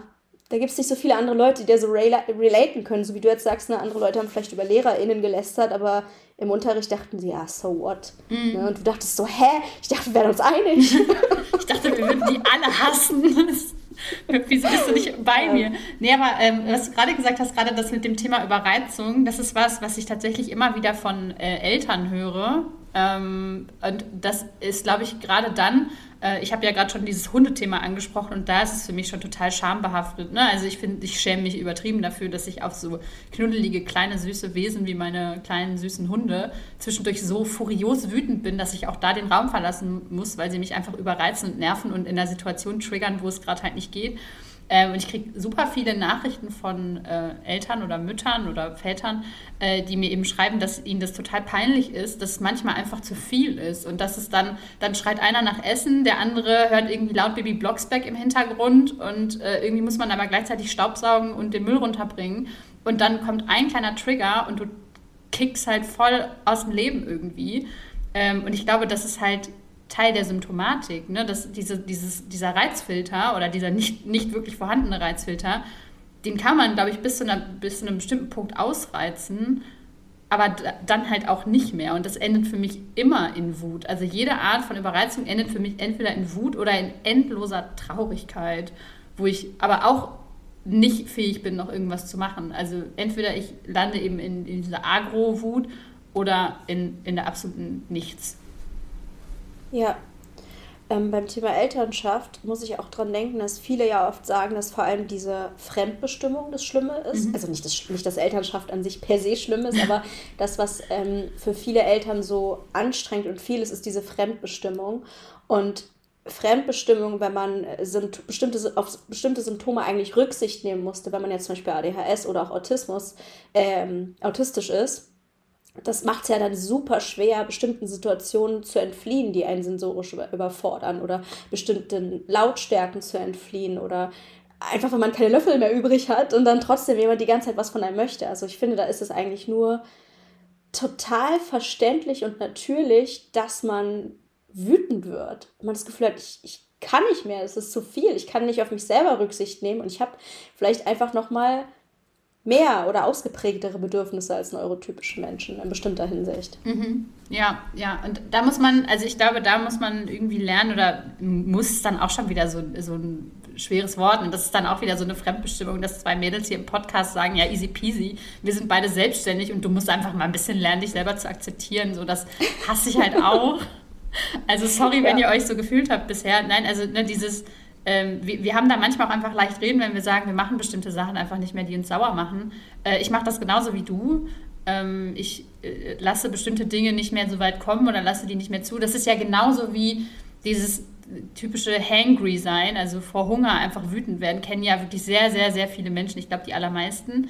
da gibt es nicht so viele andere Leute, die dir so relaten können, so wie du jetzt sagst, ne, andere Leute haben vielleicht über LehrerInnen gelästert, aber im Unterricht dachten sie, ja, so what? Mm. Ne, und du dachtest so, hä? Ich dachte, wir wären uns einig.
ich dachte, wir würden die alle hassen. Wieso bist du nicht bei ja. mir? Nee, aber ähm, was du gerade gesagt hast, gerade das mit dem Thema Überreizung, das ist was, was ich tatsächlich immer wieder von äh, Eltern höre. Ähm, und das ist, glaube ich, gerade dann, äh, ich habe ja gerade schon dieses Hundethema angesprochen und da ist es für mich schon total schambehaftet. Ne? Also ich finde, ich schäme mich übertrieben dafür, dass ich auf so knuddelige, kleine, süße Wesen wie meine kleinen, süßen Hunde zwischendurch so furios wütend bin, dass ich auch da den Raum verlassen muss, weil sie mich einfach überreizen und nerven und in der Situation triggern, wo es gerade halt nicht geht. Ähm, und ich kriege super viele Nachrichten von äh, Eltern oder Müttern oder Vätern, äh, die mir eben schreiben, dass ihnen das total peinlich ist, dass es manchmal einfach zu viel ist. Und dass es dann, dann schreit einer nach Essen, der andere hört irgendwie laut Baby Blocksberg im Hintergrund und äh, irgendwie muss man aber gleichzeitig Staubsaugen und den Müll runterbringen. Und dann kommt ein kleiner Trigger und du kickst halt voll aus dem Leben irgendwie. Ähm, und ich glaube, das ist halt Teil der Symptomatik, ne? dass diese, dieses, dieser Reizfilter oder dieser nicht, nicht wirklich vorhandene Reizfilter den kann man, glaube ich, bis zu, einer, bis zu einem bestimmten Punkt ausreizen, aber dann halt auch nicht mehr. Und das endet für mich immer in Wut. Also jede Art von Überreizung endet für mich entweder in Wut oder in endloser Traurigkeit, wo ich aber auch nicht fähig bin, noch irgendwas zu machen. Also entweder ich lande eben in, in dieser Agro-Wut oder in, in der absoluten Nichts.
Ja, ähm, beim Thema Elternschaft muss ich auch dran denken, dass viele ja oft sagen, dass vor allem diese Fremdbestimmung das Schlimme ist. Mhm. Also nicht, das, nicht, dass Elternschaft an sich per se schlimm ist, aber das, was ähm, für viele Eltern so anstrengend und viel ist, ist diese Fremdbestimmung. Und Fremdbestimmung, wenn man äh, bestimmte, auf bestimmte Symptome eigentlich Rücksicht nehmen musste, wenn man jetzt zum Beispiel ADHS oder auch Autismus ähm, autistisch ist, das macht es ja dann super schwer, bestimmten Situationen zu entfliehen, die einen sensorisch überfordern oder bestimmten Lautstärken zu entfliehen oder einfach, wenn man keine Löffel mehr übrig hat und dann trotzdem jemand die ganze Zeit was von einem möchte. Also ich finde, da ist es eigentlich nur total verständlich und natürlich, dass man wütend wird. Man das Gefühl hat, ich, ich kann nicht mehr, es ist zu viel, ich kann nicht auf mich selber Rücksicht nehmen und ich habe vielleicht einfach nochmal mehr oder ausgeprägtere Bedürfnisse als neurotypische Menschen in bestimmter Hinsicht.
Mhm. Ja, ja, und da muss man, also ich glaube, da muss man irgendwie lernen oder muss dann auch schon wieder so, so ein schweres Wort und das ist dann auch wieder so eine Fremdbestimmung, dass zwei Mädels hier im Podcast sagen, ja, easy peasy, wir sind beide selbstständig und du musst einfach mal ein bisschen lernen, dich selber zu akzeptieren, so das hasse ich halt auch. Also sorry, wenn ja. ihr euch so gefühlt habt bisher. Nein, also ne, dieses ähm, wir, wir, haben da manchmal auch einfach leicht reden, wenn wir sagen, wir machen bestimmte Sachen einfach nicht mehr, die uns sauer machen. Äh, ich mache das genauso wie du. Ähm, ich äh, lasse bestimmte Dinge nicht mehr so weit kommen oder lasse die nicht mehr zu. Das ist ja genauso wie dieses typische Hangry sein, also vor Hunger einfach wütend werden, kennen ja wirklich sehr, sehr, sehr viele Menschen. Ich glaube, die allermeisten.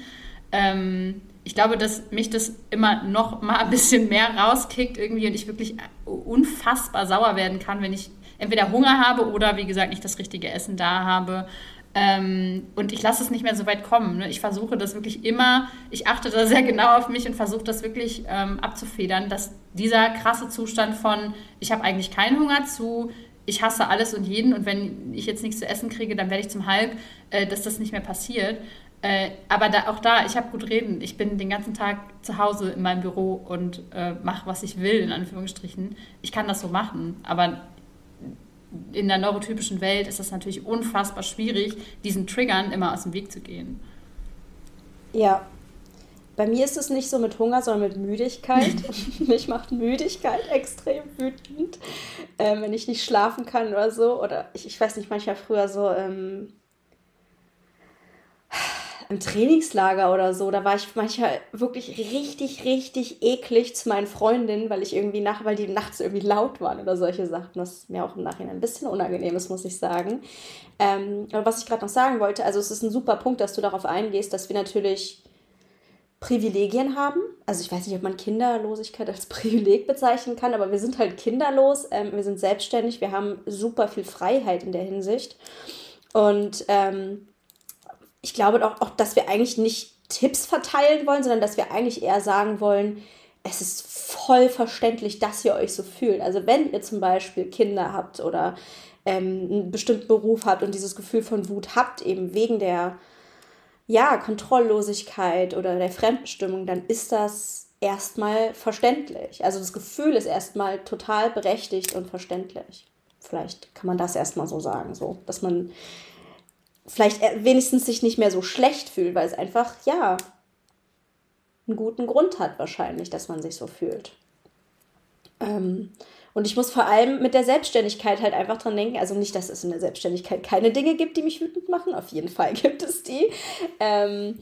Ähm, ich glaube, dass mich das immer noch mal ein bisschen mehr rauskickt irgendwie und ich wirklich unfassbar sauer werden kann, wenn ich entweder Hunger habe oder wie gesagt nicht das richtige Essen da habe. Ähm, und ich lasse es nicht mehr so weit kommen. Ne? Ich versuche das wirklich immer, ich achte da sehr genau auf mich und versuche das wirklich ähm, abzufedern, dass dieser krasse Zustand von, ich habe eigentlich keinen Hunger zu, ich hasse alles und jeden und wenn ich jetzt nichts zu essen kriege, dann werde ich zum Halb, äh, dass das nicht mehr passiert. Äh, aber da, auch da, ich habe gut reden. Ich bin den ganzen Tag zu Hause in meinem Büro und äh, mache, was ich will, in Anführungsstrichen. Ich kann das so machen, aber in der neurotypischen Welt ist es natürlich unfassbar schwierig, diesen Triggern immer aus dem Weg zu gehen.
Ja. Bei mir ist es nicht so mit Hunger, sondern mit Müdigkeit. Mich macht Müdigkeit extrem wütend, äh, wenn ich nicht schlafen kann oder so. Oder ich, ich weiß nicht, manchmal früher so ähm, im Trainingslager oder so, da war ich manchmal wirklich richtig, richtig eklig zu meinen Freundinnen, weil ich irgendwie nach, weil die nachts irgendwie laut waren oder solche Sachen. Das mir auch im Nachhinein ein bisschen unangenehm ist, muss ich sagen. Ähm, aber was ich gerade noch sagen wollte, also es ist ein super Punkt, dass du darauf eingehst, dass wir natürlich Privilegien haben. Also ich weiß nicht, ob man Kinderlosigkeit als Privileg bezeichnen kann, aber wir sind halt kinderlos, ähm, wir sind selbstständig, wir haben super viel Freiheit in der Hinsicht. Und ähm, ich glaube auch, auch, dass wir eigentlich nicht Tipps verteilen wollen, sondern dass wir eigentlich eher sagen wollen, es ist voll verständlich, dass ihr euch so fühlt. Also wenn ihr zum Beispiel Kinder habt oder ähm, einen bestimmten Beruf habt und dieses Gefühl von Wut habt, eben wegen der ja, Kontrolllosigkeit oder der Fremdbestimmung, dann ist das erstmal verständlich. Also das Gefühl ist erstmal total berechtigt und verständlich. Vielleicht kann man das erstmal so sagen, so, dass man vielleicht wenigstens sich nicht mehr so schlecht fühlt, weil es einfach, ja, einen guten Grund hat wahrscheinlich, dass man sich so fühlt. Ähm, und ich muss vor allem mit der Selbstständigkeit halt einfach dran denken, also nicht, dass es in der Selbstständigkeit keine Dinge gibt, die mich wütend machen, auf jeden Fall gibt es die. Ähm,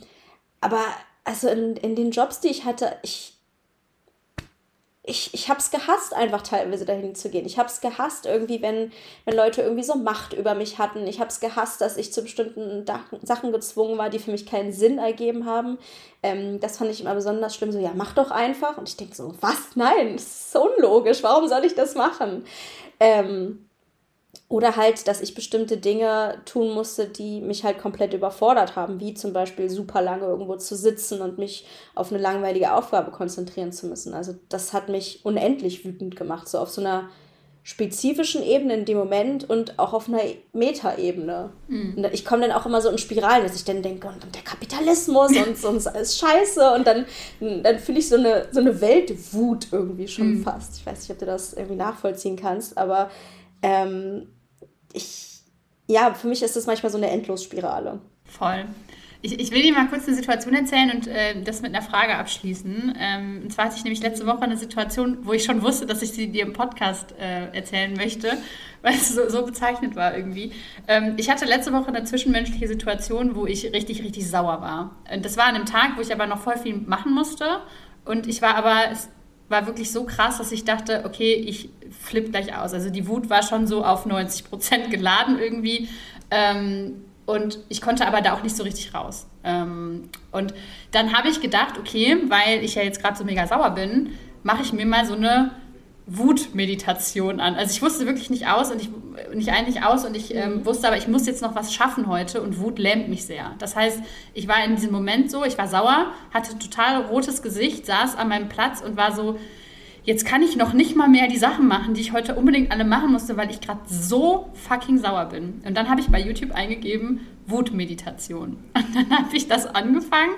aber also in, in den Jobs, die ich hatte, ich, ich, ich habe es gehasst, einfach teilweise dahin zu gehen. Ich habe es gehasst, irgendwie, wenn, wenn Leute irgendwie so Macht über mich hatten. Ich habe es gehasst, dass ich zu bestimmten Sachen gezwungen war, die für mich keinen Sinn ergeben haben. Ähm, das fand ich immer besonders schlimm. So, ja, mach doch einfach. Und ich denke so, was? Nein, das ist so unlogisch. Warum soll ich das machen? Ähm, oder halt, dass ich bestimmte Dinge tun musste, die mich halt komplett überfordert haben, wie zum Beispiel super lange irgendwo zu sitzen und mich auf eine langweilige Aufgabe konzentrieren zu müssen. Also das hat mich unendlich wütend gemacht, so auf so einer spezifischen Ebene in dem Moment und auch auf einer Metaebene. Mhm. ich komme dann auch immer so in Spiralen, dass ich dann denke, und, der Kapitalismus und sonst alles scheiße. Und dann, dann fühle ich so eine, so eine Weltwut irgendwie schon mhm. fast. Ich weiß nicht, ob du das irgendwie nachvollziehen kannst, aber ähm, ich, ja, für mich ist das manchmal so eine Endlosspirale.
Voll. Ich, ich will dir mal kurz eine Situation erzählen und äh, das mit einer Frage abschließen. Ähm, und zwar hatte ich nämlich letzte Woche eine Situation, wo ich schon wusste, dass ich sie dir im Podcast äh, erzählen möchte, weil es so, so bezeichnet war irgendwie. Ähm, ich hatte letzte Woche eine zwischenmenschliche Situation, wo ich richtig, richtig sauer war. Und das war an einem Tag, wo ich aber noch voll viel machen musste. Und ich war aber, war wirklich so krass, dass ich dachte, okay, ich flippe gleich aus. Also die Wut war schon so auf 90 Prozent geladen irgendwie. Ähm, und ich konnte aber da auch nicht so richtig raus. Ähm, und dann habe ich gedacht, okay, weil ich ja jetzt gerade so mega sauer bin, mache ich mir mal so eine Wutmeditation an. Also ich wusste wirklich nicht aus und ich nicht eigentlich aus und ich ähm, mhm. wusste aber, ich muss jetzt noch was schaffen heute und Wut lähmt mich sehr. Das heißt, ich war in diesem Moment so, ich war sauer, hatte total rotes Gesicht, saß an meinem Platz und war so, jetzt kann ich noch nicht mal mehr die Sachen machen, die ich heute unbedingt alle machen musste, weil ich gerade so fucking sauer bin. Und dann habe ich bei YouTube eingegeben, Wutmeditation. Und dann habe ich das angefangen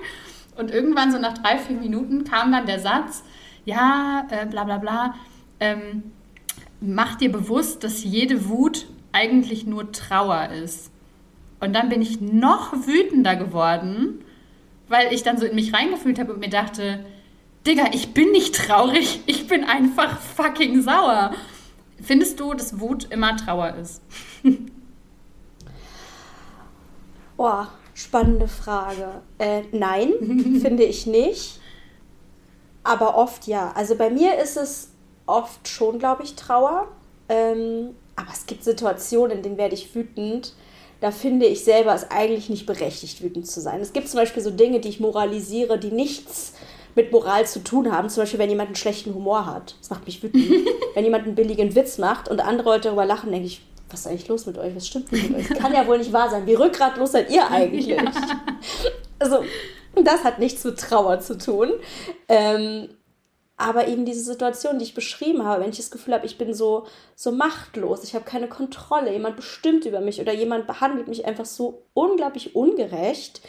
und irgendwann so nach drei, vier Minuten kam dann der Satz, ja, äh, bla bla bla, ähm, mach dir bewusst, dass jede Wut eigentlich nur Trauer ist. Und dann bin ich noch wütender geworden, weil ich dann so in mich reingefühlt habe und mir dachte, Digga, ich bin nicht traurig, ich bin einfach fucking sauer. Findest du, dass Wut immer Trauer ist?
Boah, spannende Frage. Äh, nein, finde ich nicht. Aber oft ja. Also bei mir ist es oft schon, glaube ich, Trauer. Ähm, aber es gibt Situationen, in denen werde ich wütend. Da finde ich selber es eigentlich nicht berechtigt, wütend zu sein. Es gibt zum Beispiel so Dinge, die ich moralisiere, die nichts mit Moral zu tun haben. Zum Beispiel, wenn jemand einen schlechten Humor hat. Das macht mich wütend. wenn jemand einen billigen Witz macht und andere Leute darüber lachen, denke ich, was ist eigentlich los mit euch? Was stimmt mit euch? Das kann ja wohl nicht wahr sein. Wie rückgratlos seid ihr eigentlich? Ja. Also, das hat nichts mit Trauer zu tun. Ähm, aber eben diese Situation, die ich beschrieben habe, wenn ich das Gefühl habe, ich bin so, so machtlos, ich habe keine Kontrolle, jemand bestimmt über mich oder jemand behandelt mich einfach so unglaublich ungerecht,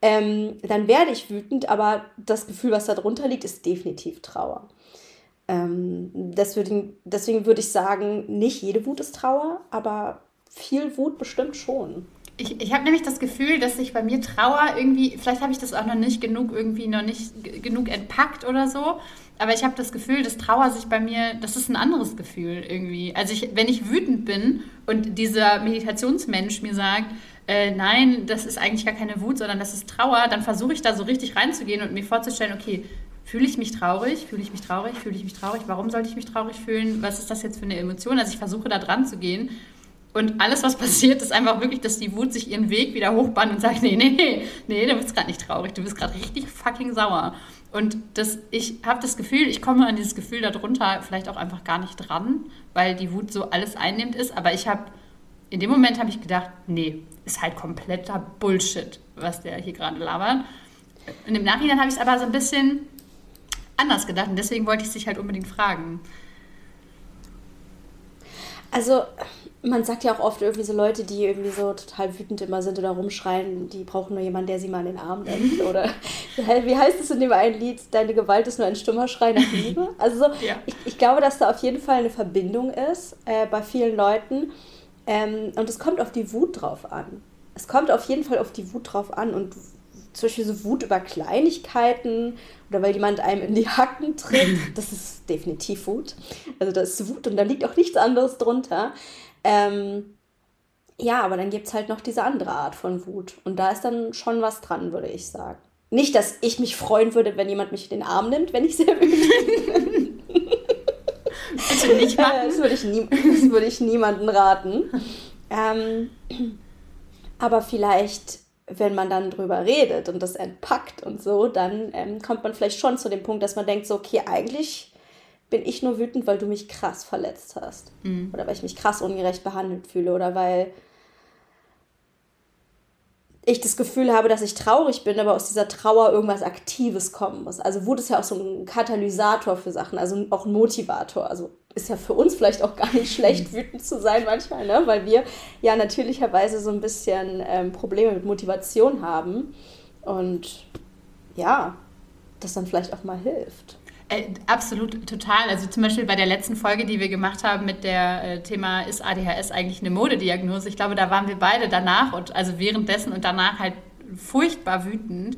ähm, dann werde ich wütend, aber das Gefühl, was da drunter liegt, ist definitiv Trauer. Ähm, deswegen, deswegen würde ich sagen, nicht jede Wut ist Trauer, aber viel Wut bestimmt schon.
Ich, ich habe nämlich das Gefühl, dass sich bei mir Trauer irgendwie, vielleicht habe ich das auch noch nicht genug irgendwie noch nicht genug entpackt oder so, aber ich habe das Gefühl, dass Trauer sich bei mir, das ist ein anderes Gefühl irgendwie. Also ich, wenn ich wütend bin und dieser Meditationsmensch mir sagt, äh, nein, das ist eigentlich gar keine Wut, sondern das ist Trauer, dann versuche ich da so richtig reinzugehen und mir vorzustellen, okay, fühle ich mich traurig, fühle ich mich traurig, fühle ich mich traurig, warum sollte ich mich traurig fühlen, was ist das jetzt für eine Emotion? Also ich versuche da dran zu gehen und alles, was passiert, ist einfach wirklich, dass die Wut sich ihren Weg wieder hochbahnt und sagt, nee, nee, nee, nee, du bist gerade nicht traurig, du bist gerade richtig fucking sauer. Und das, ich habe das Gefühl, ich komme an dieses Gefühl darunter vielleicht auch einfach gar nicht dran, weil die Wut so alles einnimmt ist, aber ich habe in dem Moment habe ich gedacht, nee, ist halt kompletter Bullshit, was der hier gerade labert. Und im Nachhinein habe ich es aber so ein bisschen anders gedacht und deswegen wollte ich es dich halt unbedingt fragen.
Also, man sagt ja auch oft irgendwie so Leute, die irgendwie so total wütend immer sind oder rumschreien, die brauchen nur jemanden, der sie mal in den Arm nimmt. Oder wie heißt es in dem einen Lied, deine Gewalt ist nur ein stummer Schrei nach Liebe? Also, ja. ich, ich glaube, dass da auf jeden Fall eine Verbindung ist äh, bei vielen Leuten. Ähm, und es kommt auf die Wut drauf an. Es kommt auf jeden Fall auf die Wut drauf an. Und zum Beispiel so Wut über Kleinigkeiten oder weil jemand einem in die Hacken tritt, das ist definitiv Wut. Also das ist Wut und da liegt auch nichts anderes drunter. Ähm, ja, aber dann gibt es halt noch diese andere Art von Wut. Und da ist dann schon was dran, würde ich sagen. Nicht, dass ich mich freuen würde, wenn jemand mich in den Arm nimmt, wenn ich sehr wütend bin. Bitte nicht machen. Das würde ich, nie, das würde ich niemandem raten. Ähm, aber vielleicht, wenn man dann drüber redet und das entpackt und so, dann ähm, kommt man vielleicht schon zu dem Punkt, dass man denkt, so, okay, eigentlich bin ich nur wütend, weil du mich krass verletzt hast. Mhm. Oder weil ich mich krass ungerecht behandelt fühle. Oder weil ich das Gefühl habe, dass ich traurig bin, aber aus dieser Trauer irgendwas Aktives kommen muss. Also Wut ist ja auch so ein Katalysator für Sachen, also auch ein Motivator. Also ist ja für uns vielleicht auch gar nicht schlecht, wütend zu sein manchmal, ne? weil wir ja natürlicherweise so ein bisschen ähm, Probleme mit Motivation haben. Und ja, das dann vielleicht auch mal hilft.
Äh, absolut, total. Also zum Beispiel bei der letzten Folge, die wir gemacht haben mit der äh, Thema, ist ADHS eigentlich eine Modediagnose? Ich glaube, da waren wir beide danach und also währenddessen und danach halt furchtbar wütend.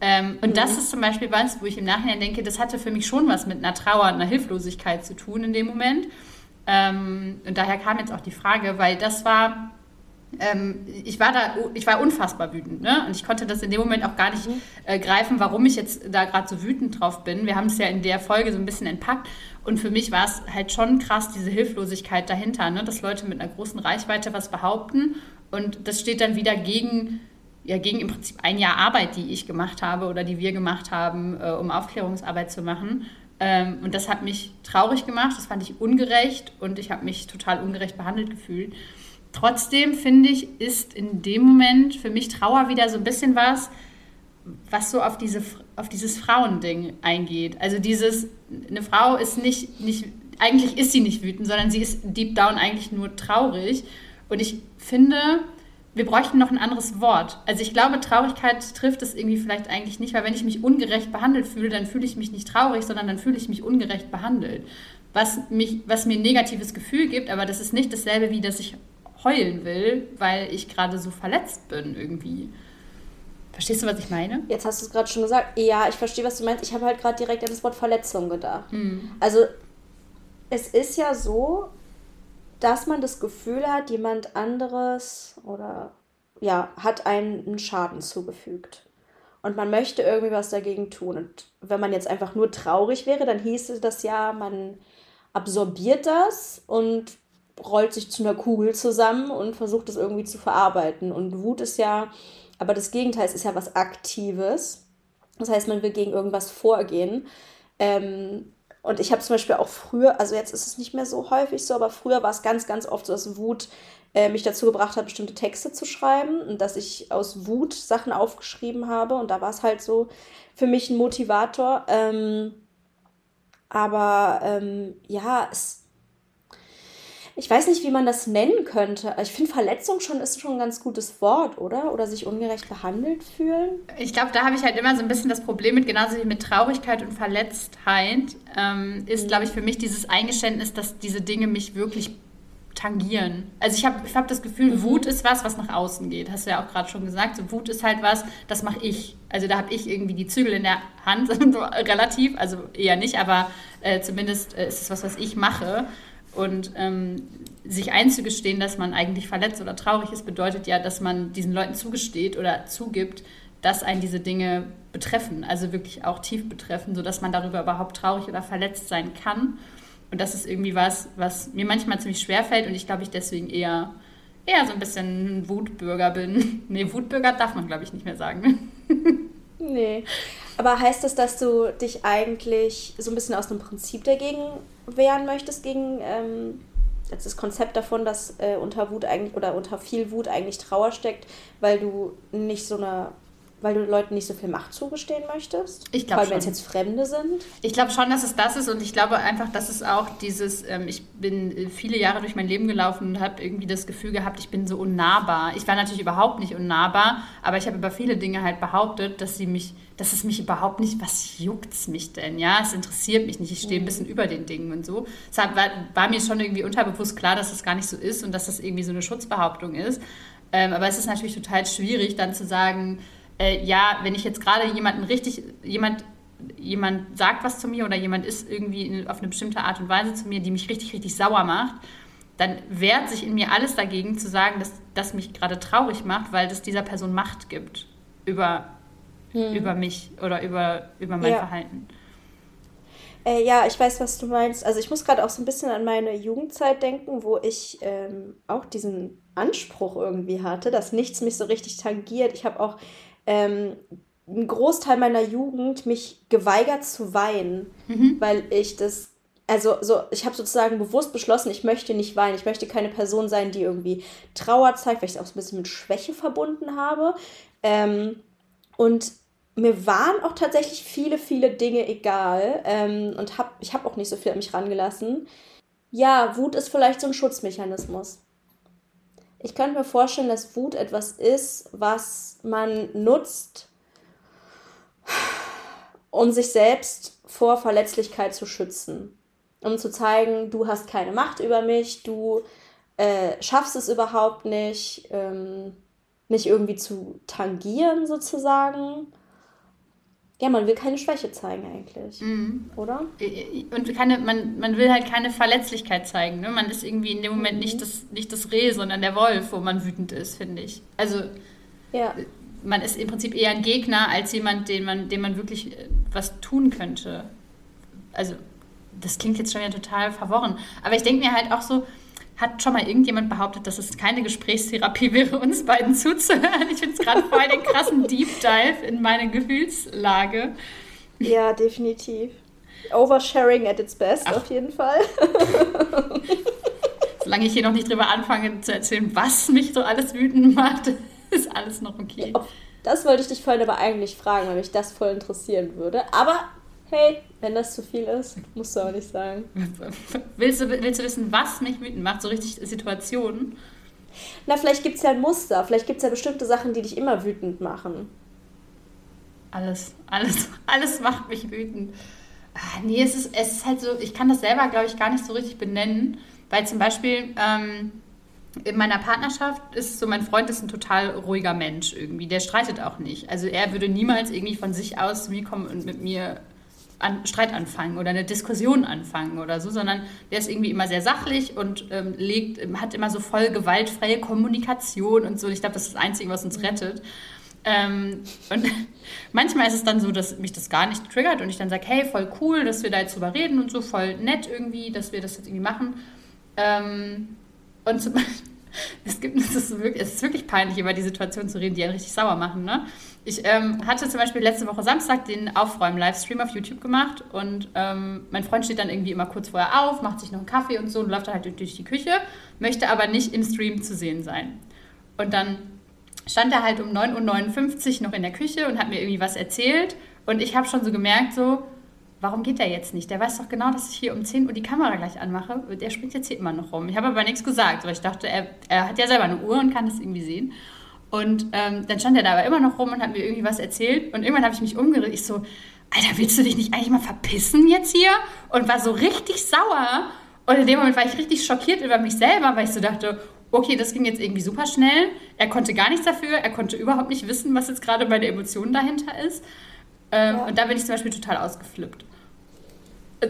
Ähm, und mhm. das ist zum Beispiel was, wo ich im Nachhinein denke, das hatte für mich schon was mit einer Trauer, einer Hilflosigkeit zu tun in dem Moment. Ähm, und daher kam jetzt auch die Frage, weil das war ähm, ich war da, ich war unfassbar wütend, ne? Und ich konnte das in dem Moment auch gar nicht mhm. äh, greifen, warum ich jetzt da gerade so wütend drauf bin. Wir haben es ja in der Folge so ein bisschen entpackt. Und für mich war es halt schon krass, diese Hilflosigkeit dahinter, ne? dass Leute mit einer großen Reichweite was behaupten. Und das steht dann wieder gegen, ja, gegen im Prinzip ein Jahr Arbeit, die ich gemacht habe oder die wir gemacht haben, äh, um Aufklärungsarbeit zu machen. Ähm, und das hat mich traurig gemacht, das fand ich ungerecht und ich habe mich total ungerecht behandelt gefühlt. Trotzdem finde ich, ist in dem Moment für mich Trauer wieder so ein bisschen was, was so auf, diese, auf dieses Frauending eingeht. Also dieses, eine Frau ist nicht, nicht, eigentlich ist sie nicht wütend, sondern sie ist deep down eigentlich nur traurig. Und ich finde, wir bräuchten noch ein anderes Wort. Also ich glaube, Traurigkeit trifft es irgendwie vielleicht eigentlich nicht, weil wenn ich mich ungerecht behandelt fühle, dann fühle ich mich nicht traurig, sondern dann fühle ich mich ungerecht behandelt. Was, mich, was mir ein negatives Gefühl gibt, aber das ist nicht dasselbe wie, dass ich heulen will, weil ich gerade so verletzt bin irgendwie. Verstehst du, was ich meine?
Jetzt hast du es gerade schon gesagt. Ja, ich verstehe, was du meinst. Ich habe halt gerade direkt an das Wort Verletzung gedacht. Mhm. Also, es ist ja so, dass man das Gefühl hat, jemand anderes oder ja, hat einen Schaden zugefügt. Und man möchte irgendwie was dagegen tun. Und wenn man jetzt einfach nur traurig wäre, dann hieße das ja, man absorbiert das und rollt sich zu einer Kugel zusammen und versucht es irgendwie zu verarbeiten. Und Wut ist ja, aber das Gegenteil ist ja was Aktives. Das heißt, man will gegen irgendwas vorgehen. Ähm, und ich habe zum Beispiel auch früher, also jetzt ist es nicht mehr so häufig so, aber früher war es ganz, ganz oft so, dass Wut äh, mich dazu gebracht hat, bestimmte Texte zu schreiben und dass ich aus Wut Sachen aufgeschrieben habe. Und da war es halt so für mich ein Motivator. Ähm, aber ähm, ja, es, ich weiß nicht, wie man das nennen könnte. Ich finde, Verletzung schon ist schon ein ganz gutes Wort, oder? Oder sich ungerecht behandelt fühlen.
Ich glaube, da habe ich halt immer so ein bisschen das Problem mit, genauso wie mit Traurigkeit und Verletztheit, ähm, ist, glaube ich, für mich dieses Eingeständnis, dass diese Dinge mich wirklich tangieren. Also ich habe ich hab das Gefühl, mhm. Wut ist was, was nach außen geht. Hast du ja auch gerade schon gesagt. So, Wut ist halt was, das mache ich. Also da habe ich irgendwie die Zügel in der Hand, relativ, also eher nicht, aber äh, zumindest äh, ist es was, was ich mache. Und ähm, sich einzugestehen, dass man eigentlich verletzt oder traurig ist, bedeutet ja, dass man diesen Leuten zugesteht oder zugibt, dass einen diese Dinge betreffen, also wirklich auch tief betreffen, sodass man darüber überhaupt traurig oder verletzt sein kann. Und das ist irgendwie was, was mir manchmal ziemlich schwer fällt und ich glaube, ich deswegen eher, eher so ein bisschen Wutbürger bin. Nee, Wutbürger darf man, glaube ich, nicht mehr sagen.
nee. Aber heißt das, dass du dich eigentlich so ein bisschen aus dem Prinzip dagegen wehren möchtest, gegen ähm, das Konzept davon, dass äh, unter Wut eigentlich oder unter viel Wut eigentlich Trauer steckt, weil du nicht so eine weil du Leuten nicht so viel Macht zugestehen möchtest? Ich glaube wenn es jetzt Fremde sind?
Ich glaube schon, dass es das ist und ich glaube einfach, dass es auch dieses, ähm, ich bin äh, viele Jahre durch mein Leben gelaufen und habe irgendwie das Gefühl gehabt, ich bin so unnahbar. Ich war natürlich überhaupt nicht unnahbar, aber ich habe über viele Dinge halt behauptet, dass sie mich, dass es mich überhaupt nicht, was juckt's mich denn, ja? Es interessiert mich nicht, ich stehe ein mhm. bisschen über den Dingen und so. Es war, war mir schon irgendwie unterbewusst klar, dass das gar nicht so ist und dass das irgendwie so eine Schutzbehauptung ist. Ähm, aber es ist natürlich total schwierig, dann zu sagen, äh, ja, wenn ich jetzt gerade jemanden richtig, jemand, jemand sagt was zu mir oder jemand ist irgendwie auf eine bestimmte Art und Weise zu mir, die mich richtig, richtig sauer macht, dann wehrt sich in mir alles dagegen zu sagen, dass das mich gerade traurig macht, weil das dieser Person Macht gibt über, hm. über mich oder über, über mein ja. Verhalten.
Äh, ja, ich weiß, was du meinst. Also ich muss gerade auch so ein bisschen an meine Jugendzeit denken, wo ich ähm, auch diesen Anspruch irgendwie hatte, dass nichts mich so richtig tangiert. Ich habe auch ähm, einen Großteil meiner Jugend mich geweigert zu weinen, mhm. weil ich das also so, ich habe sozusagen bewusst beschlossen, ich möchte nicht weinen. Ich möchte keine Person sein, die irgendwie Trauer zeigt, weil ich es auch so ein bisschen mit Schwäche verbunden habe. Ähm, und mir waren auch tatsächlich viele, viele Dinge egal ähm, und hab, ich habe auch nicht so viel an mich rangelassen. Ja, Wut ist vielleicht so ein Schutzmechanismus. Ich könnte mir vorstellen, dass Wut etwas ist, was man nutzt, um sich selbst vor Verletzlichkeit zu schützen. Um zu zeigen, du hast keine Macht über mich, du äh, schaffst es überhaupt nicht, ähm, mich irgendwie zu tangieren sozusagen. Ja, man will keine Schwäche zeigen eigentlich, mhm. oder?
Und keine, man, man will halt keine Verletzlichkeit zeigen. Ne? Man ist irgendwie in dem Moment mhm. nicht, das, nicht das Reh, sondern der Wolf, wo man wütend ist, finde ich. Also ja. man ist im Prinzip eher ein Gegner als jemand, den man, dem man wirklich äh, was tun könnte. Also das klingt jetzt schon wieder total verworren. Aber ich denke mir halt auch so, hat schon mal irgendjemand behauptet, dass es keine Gesprächstherapie wäre, uns beiden zuzuhören? Ich finde es gerade voll den krassen Deep Dive in meine Gefühlslage.
Ja, definitiv. Oversharing at its best, Ach. auf jeden Fall.
Solange ich hier noch nicht drüber anfange zu erzählen, was mich so alles wütend macht, ist alles noch okay.
Das wollte ich dich vorhin aber eigentlich fragen, weil mich das voll interessieren würde. Aber hey, wenn das zu viel ist, musst du auch nicht sagen.
Willst du, willst du wissen, was mich wütend macht, so richtig Situationen?
Na, vielleicht gibt es ja ein Muster. Vielleicht gibt es ja bestimmte Sachen, die dich immer wütend machen.
Alles, alles, alles macht mich wütend. Ah, nee, es ist, es ist halt so, ich kann das selber, glaube ich, gar nicht so richtig benennen, weil zum Beispiel ähm, in meiner Partnerschaft ist so, mein Freund ist ein total ruhiger Mensch irgendwie, der streitet auch nicht. Also er würde niemals irgendwie von sich aus zu mir kommen und mit mir an, Streit anfangen oder eine Diskussion anfangen oder so, sondern der ist irgendwie immer sehr sachlich und ähm, legt, hat immer so voll gewaltfreie Kommunikation und so. Ich glaube, das ist das Einzige, was uns rettet. Ähm, und manchmal ist es dann so, dass mich das gar nicht triggert und ich dann sage, hey, voll cool, dass wir da jetzt drüber reden und so, voll nett irgendwie, dass wir das jetzt irgendwie machen. Ähm, und zum es, gibt, es, ist wirklich, es ist wirklich peinlich, über die Situation zu reden, die einen richtig sauer machen. Ne? Ich ähm, hatte zum Beispiel letzte Woche Samstag den Aufräumen-Livestream auf YouTube gemacht und ähm, mein Freund steht dann irgendwie immer kurz vorher auf, macht sich noch einen Kaffee und so und läuft dann halt durch die Küche, möchte aber nicht im Stream zu sehen sein. Und dann stand er halt um 9.59 Uhr noch in der Küche und hat mir irgendwie was erzählt und ich habe schon so gemerkt, so, warum geht der jetzt nicht? Der weiß doch genau, dass ich hier um 10 Uhr die Kamera gleich anmache. Der springt jetzt hier immer noch rum. Ich habe aber nichts gesagt, weil ich dachte, er, er hat ja selber eine Uhr und kann das irgendwie sehen. Und ähm, dann stand er da aber immer noch rum und hat mir irgendwie was erzählt. Und irgendwann habe ich mich umgedreht. Ich so, Alter, willst du dich nicht eigentlich mal verpissen jetzt hier? Und war so richtig sauer. Und in dem Moment war ich richtig schockiert über mich selber, weil ich so dachte, okay, das ging jetzt irgendwie super schnell. Er konnte gar nichts dafür. Er konnte überhaupt nicht wissen, was jetzt gerade bei der Emotion dahinter ist. Ähm, ja. Und da bin ich zum Beispiel total ausgeflippt. Äh,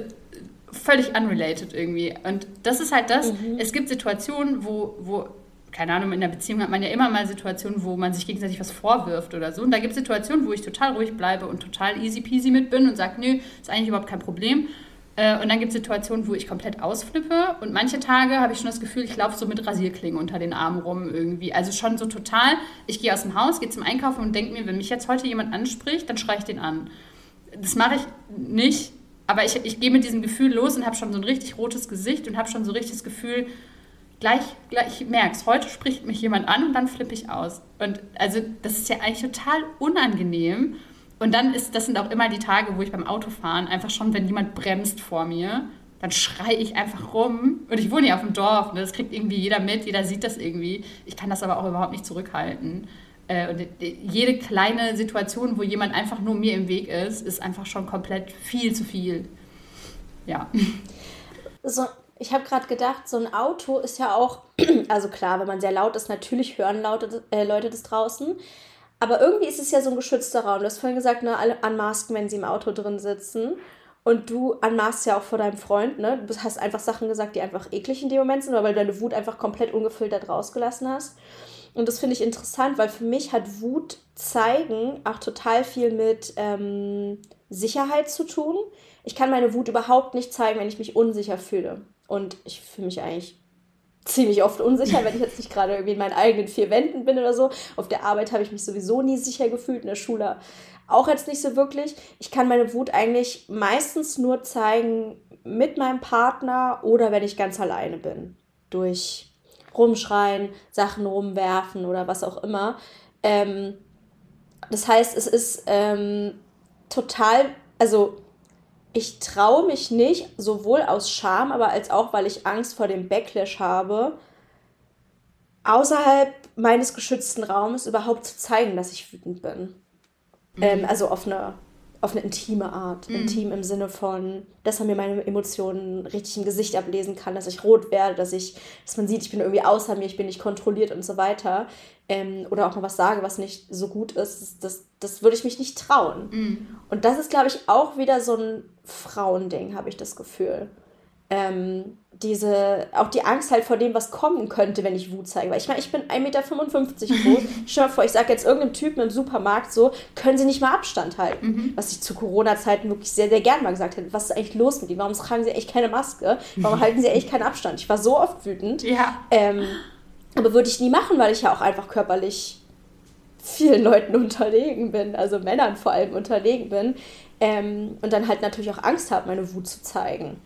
völlig unrelated irgendwie. Und das ist halt das. Mhm. Es gibt Situationen, wo, wo keine Ahnung, in der Beziehung hat man ja immer mal Situationen, wo man sich gegenseitig was vorwirft oder so. Und da gibt es Situationen, wo ich total ruhig bleibe und total easy peasy mit bin und sage, nö, ist eigentlich überhaupt kein Problem. Äh, und dann gibt es Situationen, wo ich komplett ausflippe. Und manche Tage habe ich schon das Gefühl, ich laufe so mit Rasierklingen unter den Armen rum irgendwie. Also schon so total, ich gehe aus dem Haus, gehe zum Einkaufen und denke mir, wenn mich jetzt heute jemand anspricht, dann schreie ich den an. Das mache ich nicht, aber ich, ich gehe mit diesem Gefühl los und habe schon so ein richtig rotes Gesicht und habe schon so richtig das Gefühl, gleich, gleich ich heute spricht mich jemand an und dann flippe ich aus. Und also das ist ja eigentlich total unangenehm. Und dann ist, das sind auch immer die Tage, wo ich beim Autofahren einfach schon, wenn jemand bremst vor mir, dann schreie ich einfach rum. Und ich wohne ja auf dem Dorf, ne? das kriegt irgendwie jeder mit, jeder sieht das irgendwie. Ich kann das aber auch überhaupt nicht zurückhalten. Äh, und jede kleine Situation, wo jemand einfach nur mir im Weg ist, ist einfach schon komplett viel zu viel. Ja.
So, ich habe gerade gedacht, so ein Auto ist ja auch, also klar, wenn man sehr laut ist, natürlich hören Laute, äh, Leute das draußen. Aber irgendwie ist es ja so ein geschützter Raum. Du hast vorhin gesagt, ne, alle anmasken, wenn sie im Auto drin sitzen. Und du anmaßt ja auch vor deinem Freund, ne? Du hast einfach Sachen gesagt, die einfach eklig in dem Moment sind, weil du deine Wut einfach komplett ungefiltert rausgelassen hast. Und das finde ich interessant, weil für mich hat Wut zeigen auch total viel mit ähm, Sicherheit zu tun. Ich kann meine Wut überhaupt nicht zeigen, wenn ich mich unsicher fühle. Und ich fühle mich eigentlich ziemlich oft unsicher, wenn ich jetzt nicht gerade irgendwie in meinen eigenen vier Wänden bin oder so. Auf der Arbeit habe ich mich sowieso nie sicher gefühlt, in der Schule auch jetzt nicht so wirklich. Ich kann meine Wut eigentlich meistens nur zeigen mit meinem Partner oder wenn ich ganz alleine bin. Durch rumschreien, Sachen rumwerfen oder was auch immer. Ähm, das heißt, es ist ähm, total, also ich traue mich nicht, sowohl aus Scham, aber als auch, weil ich Angst vor dem Backlash habe, außerhalb meines geschützten Raumes überhaupt zu zeigen, dass ich wütend bin. Mhm. Ähm, also auf eine, auf eine intime Art. Mhm. Intim im Sinne von, dass man mir meine Emotionen richtig im Gesicht ablesen kann, dass ich rot werde, dass ich, dass man sieht, ich bin irgendwie außer mir, ich bin nicht kontrolliert und so weiter. Ähm, oder auch mal was sage, was nicht so gut ist. Das, das, würde ich mich nicht trauen. Mhm. Und das ist, glaube ich, auch wieder so ein Frauending, habe ich das Gefühl. Ähm, diese, auch die Angst halt vor dem, was kommen könnte, wenn ich Wut zeige. Weil ich meine, ich bin 1,55 Meter groß. Stell dir vor, ich sage jetzt irgendeinem Typen im Supermarkt so, können Sie nicht mal Abstand halten? Mhm. Was ich zu Corona-Zeiten wirklich sehr, sehr gern mal gesagt hätte. Was ist eigentlich los mit Ihnen? Warum tragen Sie echt keine Maske? Warum halten Sie echt keinen Abstand? Ich war so oft wütend. Ja. Ähm, aber würde ich nie machen, weil ich ja auch einfach körperlich vielen Leuten unterlegen bin, also Männern vor allem unterlegen bin. Ähm, und dann halt natürlich auch Angst habe, meine Wut zu zeigen.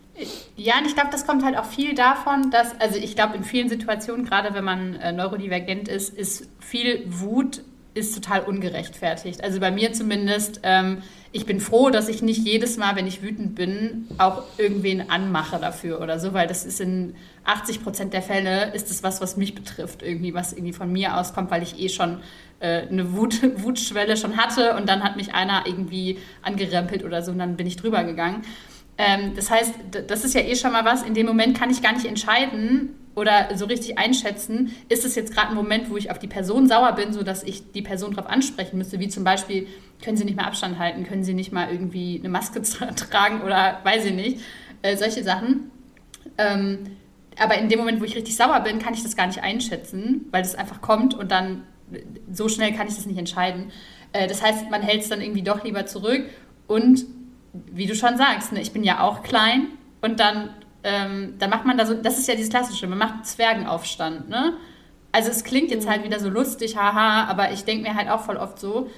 Ja, und ich glaube, das kommt halt auch viel davon, dass, also ich glaube, in vielen Situationen, gerade wenn man äh, neurodivergent ist, ist viel Wut ist total ungerechtfertigt. Also bei mir zumindest, ähm, ich bin froh, dass ich nicht jedes Mal, wenn ich wütend bin, auch irgendwen anmache dafür oder so, weil das ist in 80 Prozent der Fälle ist es was, was mich betrifft, irgendwie, was irgendwie von mir auskommt, weil ich eh schon äh, eine Wut, Wutschwelle schon hatte und dann hat mich einer irgendwie angerempelt oder so und dann bin ich drüber gegangen. Ähm, das heißt, das ist ja eh schon mal was. In dem Moment kann ich gar nicht entscheiden oder so richtig einschätzen, ist es jetzt gerade ein Moment, wo ich auf die Person sauer bin, sodass ich die Person darauf ansprechen müsste, wie zum Beispiel, können Sie nicht mehr Abstand halten, können Sie nicht mal irgendwie eine Maske tragen oder weiß ich nicht, äh, solche Sachen. Ähm, aber in dem Moment, wo ich richtig sauer bin, kann ich das gar nicht einschätzen, weil das einfach kommt und dann so schnell kann ich das nicht entscheiden. Äh, das heißt, man hält es dann irgendwie doch lieber zurück und wie du schon sagst, ne, ich bin ja auch klein und dann, ähm, dann macht man da so, das ist ja dieses Klassische, man macht einen Zwergenaufstand, ne? Also es klingt jetzt halt mhm. wieder so lustig, haha, aber ich denke mir halt auch voll oft so,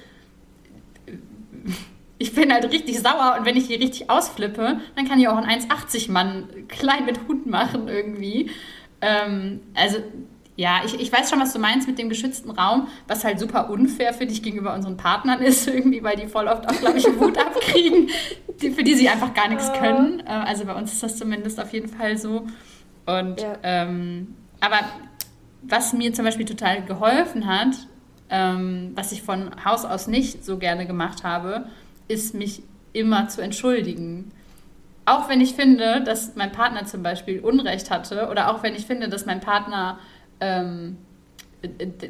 ich bin halt richtig sauer und wenn ich hier richtig ausflippe, dann kann ich auch einen 1,80 Mann klein mit Hund machen irgendwie. Ähm, also ja, ich, ich weiß schon, was du meinst mit dem geschützten Raum, was halt super unfair für dich gegenüber unseren Partnern ist, irgendwie, weil die voll oft auch, glaube ich, Wut abkriegen, die, für die sie einfach gar nichts können. Äh, also bei uns ist das zumindest auf jeden Fall so. Und ja. ähm, aber was mir zum Beispiel total geholfen hat, ähm, was ich von Haus aus nicht so gerne gemacht habe, ist mich immer zu entschuldigen. Auch wenn ich finde, dass mein Partner zum Beispiel Unrecht hatte oder auch wenn ich finde, dass mein Partner ähm,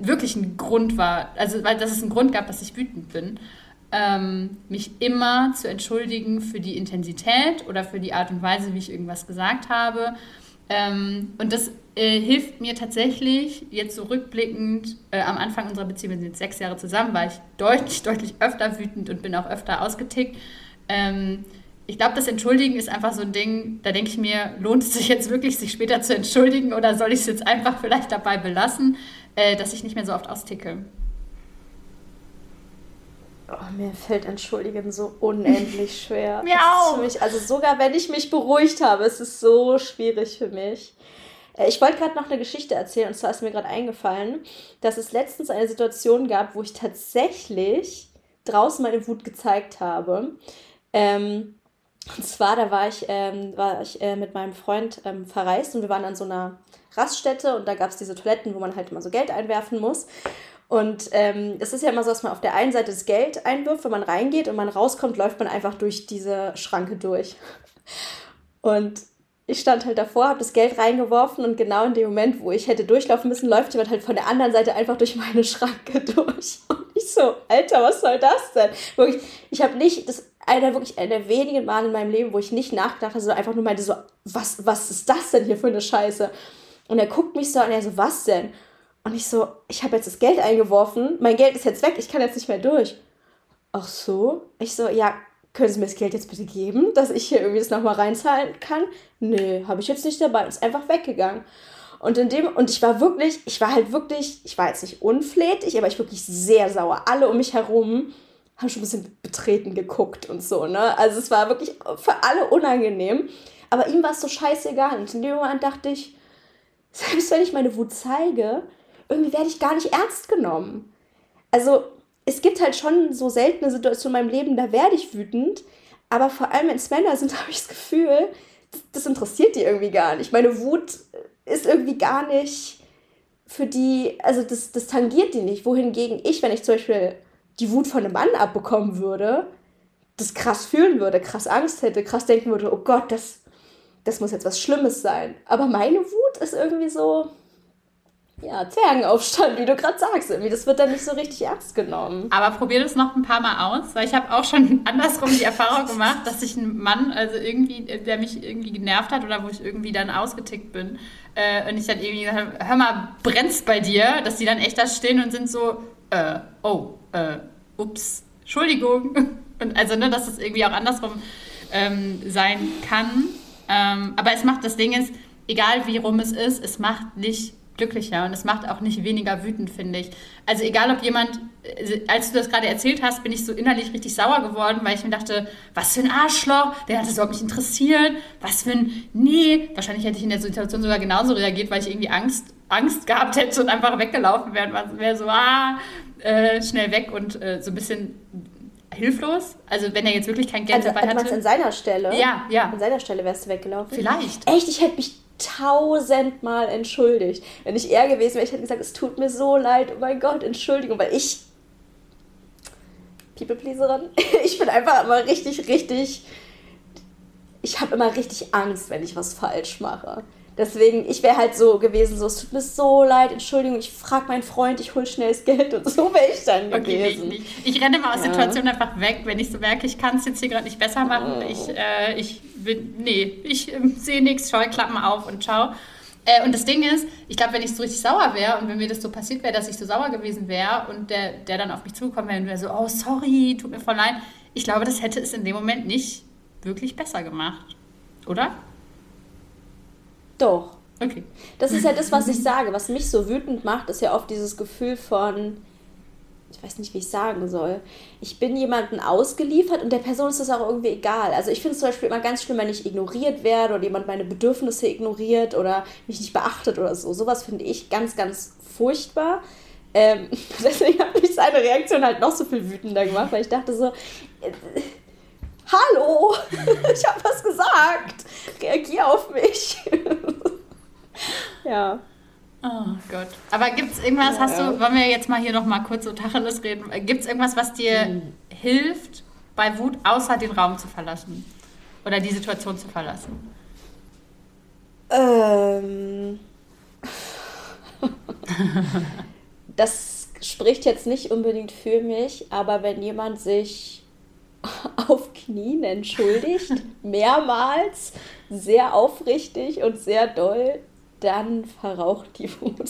wirklich ein Grund war, also weil dass es einen Grund gab, dass ich wütend bin, ähm, mich immer zu entschuldigen für die Intensität oder für die Art und Weise, wie ich irgendwas gesagt habe. Ähm, und das äh, hilft mir tatsächlich, jetzt so rückblickend, äh, am Anfang unserer Beziehung, wir sind jetzt sechs Jahre zusammen, war ich deutlich, deutlich öfter wütend und bin auch öfter ausgetickt. Ähm, ich glaube, das Entschuldigen ist einfach so ein Ding, da denke ich mir, lohnt es sich jetzt wirklich, sich später zu entschuldigen oder soll ich es jetzt einfach vielleicht dabei belassen, äh, dass ich nicht mehr so oft austicke?
Oh, mir fällt Entschuldigen so unendlich schwer. mir auch. Mich, also sogar wenn ich mich beruhigt habe, ist es so schwierig für mich. Äh, ich wollte gerade noch eine Geschichte erzählen und zwar ist mir gerade eingefallen, dass es letztens eine Situation gab, wo ich tatsächlich draußen meine Wut gezeigt habe. Ähm, und zwar, da war ich, ähm, war ich äh, mit meinem Freund ähm, verreist und wir waren an so einer Raststätte und da gab es diese Toiletten, wo man halt immer so Geld einwerfen muss. Und ähm, es ist ja immer so, dass man auf der einen Seite das Geld einwirft, wenn man reingeht und man rauskommt, läuft man einfach durch diese Schranke durch. Und ich stand halt davor, habe das Geld reingeworfen und genau in dem Moment, wo ich hätte durchlaufen müssen, läuft jemand halt von der anderen Seite einfach durch meine Schranke durch. Und ich so, Alter, was soll das denn? Wirklich, ich habe nicht, das einer wirklich einer der wenigen Male in meinem Leben, wo ich nicht nachgedacht habe, sondern einfach nur meinte so, was, was ist das denn hier für eine Scheiße? Und er guckt mich so an, er so, was denn? Und ich so, ich habe jetzt das Geld eingeworfen, mein Geld ist jetzt weg, ich kann jetzt nicht mehr durch. Ach so? Ich so, ja, können Sie mir das Geld jetzt bitte geben, dass ich hier irgendwie das nochmal reinzahlen kann? Nee, habe ich jetzt nicht dabei, ist einfach weggegangen. Und in dem, und ich war wirklich, ich war halt wirklich, ich war jetzt nicht unflätig, aber ich wirklich sehr sauer. Alle um mich herum haben schon ein bisschen betreten geguckt und so, ne? Also es war wirklich für alle unangenehm. Aber ihm war es so scheißegal. Und in dem Moment dachte ich, selbst wenn ich meine Wut zeige, irgendwie werde ich gar nicht ernst genommen. Also es gibt halt schon so seltene Situationen in meinem Leben, da werde ich wütend. Aber vor allem, wenn es Männer sind, habe ich das Gefühl, das, das interessiert die irgendwie gar nicht. Meine Wut ist irgendwie gar nicht für die, also das, das tangiert die nicht. Wohingegen ich, wenn ich zum Beispiel die Wut von einem Mann abbekommen würde, das krass fühlen würde, krass Angst hätte, krass denken würde, oh Gott, das, das muss jetzt was Schlimmes sein. Aber meine Wut ist irgendwie so, ja, Zwergenaufstand, wie du gerade sagst. Irgendwie, das wird dann nicht so richtig ernst genommen.
Aber probier das noch ein paar Mal aus, weil ich habe auch schon andersrum die Erfahrung gemacht, dass sich ein Mann, also irgendwie, der mich irgendwie genervt hat oder wo ich irgendwie dann ausgetickt bin, äh, und ich dann irgendwie gesagt habe, hör mal, brennst bei dir, dass die dann echt da stehen und sind so, äh, oh, äh, ups, Entschuldigung. Und also, ne, dass es irgendwie auch andersrum ähm, sein kann. Ähm, aber es macht, das Ding ist, egal wie rum es ist, es macht nicht glücklicher und es macht auch nicht weniger wütend, finde ich. Also egal, ob jemand, äh, als du das gerade erzählt hast, bin ich so innerlich richtig sauer geworden, weil ich mir dachte, was für ein Arschloch, der hat das überhaupt nicht interessiert, was für ein, nee, wahrscheinlich hätte ich in der Situation sogar genauso reagiert, weil ich irgendwie Angst, Angst gehabt hätte und einfach weggelaufen wäre und wäre so, ah, äh, schnell weg und äh, so ein bisschen hilflos. Also wenn er jetzt wirklich kein Geld
also,
dabei
hatte. an seiner Stelle?
Ja, ja.
An seiner Stelle wärst du weggelaufen?
Vielleicht.
Echt, ich hätte mich tausendmal entschuldigt. Wenn ich er gewesen wäre, ich hätte gesagt, es tut mir so leid, oh mein Gott, Entschuldigung, weil ich People-Pleaserin, ich bin einfach immer richtig, richtig, ich habe immer richtig Angst, wenn ich was falsch mache. Deswegen, ich wäre halt so gewesen, so, es tut mir so leid, Entschuldigung, ich frage meinen Freund, ich hole schnell das Geld und so wäre ich dann okay, gewesen.
Ich, ich, renne mal aus ja. Situationen einfach weg, wenn ich so merke, ich kann es jetzt hier gerade nicht besser machen. Oh. Ich, äh, ich bin, nee, ich äh, sehe nichts, Scheuklappen auf und ciao. Äh, und das Ding ist, ich glaube, wenn ich so richtig sauer wäre und wenn mir das so passiert wäre, dass ich so sauer gewesen wäre und der, der dann auf mich zugekommen wäre und wäre so, oh, sorry, tut mir voll leid. Ich glaube, das hätte es in dem Moment nicht wirklich besser gemacht. Oder?
Doch.
Okay.
Das ist ja das, was ich sage. Was mich so wütend macht, ist ja oft dieses Gefühl von, ich weiß nicht, wie ich sagen soll. Ich bin jemandem ausgeliefert und der Person ist das auch irgendwie egal. Also ich finde es zum Beispiel immer ganz schlimm, wenn ich ignoriert werde oder jemand meine Bedürfnisse ignoriert oder mich nicht beachtet oder so. Sowas finde ich ganz, ganz furchtbar. Ähm, deswegen hat mich seine Reaktion halt noch so viel wütender gemacht, weil ich dachte so, äh, hallo, ich habe was gesagt, reagier auf mich. ja.
Oh Gott. Aber gibt es irgendwas, ja, hast du, wollen wir jetzt mal hier nochmal kurz so Tacheles reden, gibt es irgendwas, was dir hm. hilft, bei Wut außer den Raum zu verlassen? Oder die Situation zu verlassen?
Ähm. das spricht jetzt nicht unbedingt für mich, aber wenn jemand sich auf Knien entschuldigt, mehrmals, sehr aufrichtig und sehr doll, dann verraucht die Wut.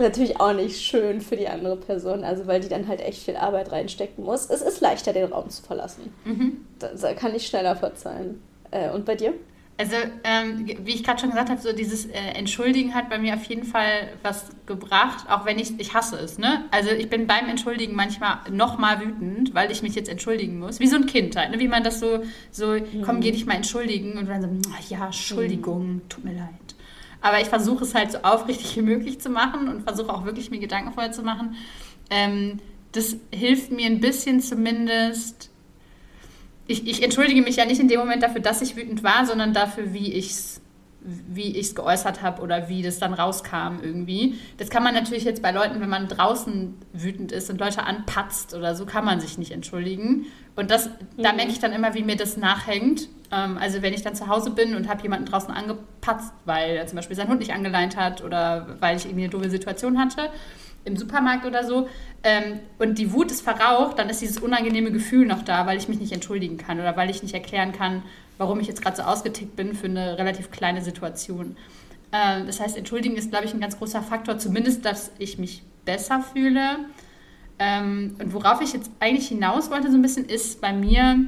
natürlich auch nicht schön für die andere Person, also weil die dann halt echt viel Arbeit reinstecken muss. Es ist leichter, den Raum zu verlassen. Mhm. Da, kann ich schneller verzeihen. Äh, und bei dir?
Also, ähm, wie ich gerade schon gesagt habe, so dieses äh, Entschuldigen hat bei mir auf jeden Fall was gebracht, auch wenn ich, ich hasse es, ne? Also ich bin beim Entschuldigen manchmal noch mal wütend, weil ich mich jetzt entschuldigen muss. Wie so ein Kind halt, ne? Wie man das so, so, mhm. komm, geh dich mal entschuldigen und dann so, ja, Entschuldigung, mhm. tut mir leid. Aber ich versuche es halt so aufrichtig wie möglich zu machen und versuche auch wirklich mir Gedanken vorher zu machen. Ähm, das hilft mir ein bisschen zumindest ich, ich entschuldige mich ja nicht in dem Moment dafür, dass ich wütend war, sondern dafür, wie ich es wie ich es geäußert habe oder wie das dann rauskam irgendwie. Das kann man natürlich jetzt bei Leuten, wenn man draußen wütend ist und Leute anpatzt oder so, kann man sich nicht entschuldigen. Und das, mhm. da merke ich dann immer, wie mir das nachhängt. Ähm, also wenn ich dann zu Hause bin und habe jemanden draußen angepatzt, weil er zum Beispiel seinen Hund nicht angeleint hat oder weil ich irgendwie eine doofe Situation hatte, im Supermarkt oder so ähm, und die Wut ist verraucht, dann ist dieses unangenehme Gefühl noch da, weil ich mich nicht entschuldigen kann oder weil ich nicht erklären kann, warum ich jetzt gerade so ausgetickt bin für eine relativ kleine Situation. Ähm, das heißt, entschuldigen ist, glaube ich, ein ganz großer Faktor, zumindest, dass ich mich besser fühle. Ähm, und worauf ich jetzt eigentlich hinaus wollte so ein bisschen, ist bei mir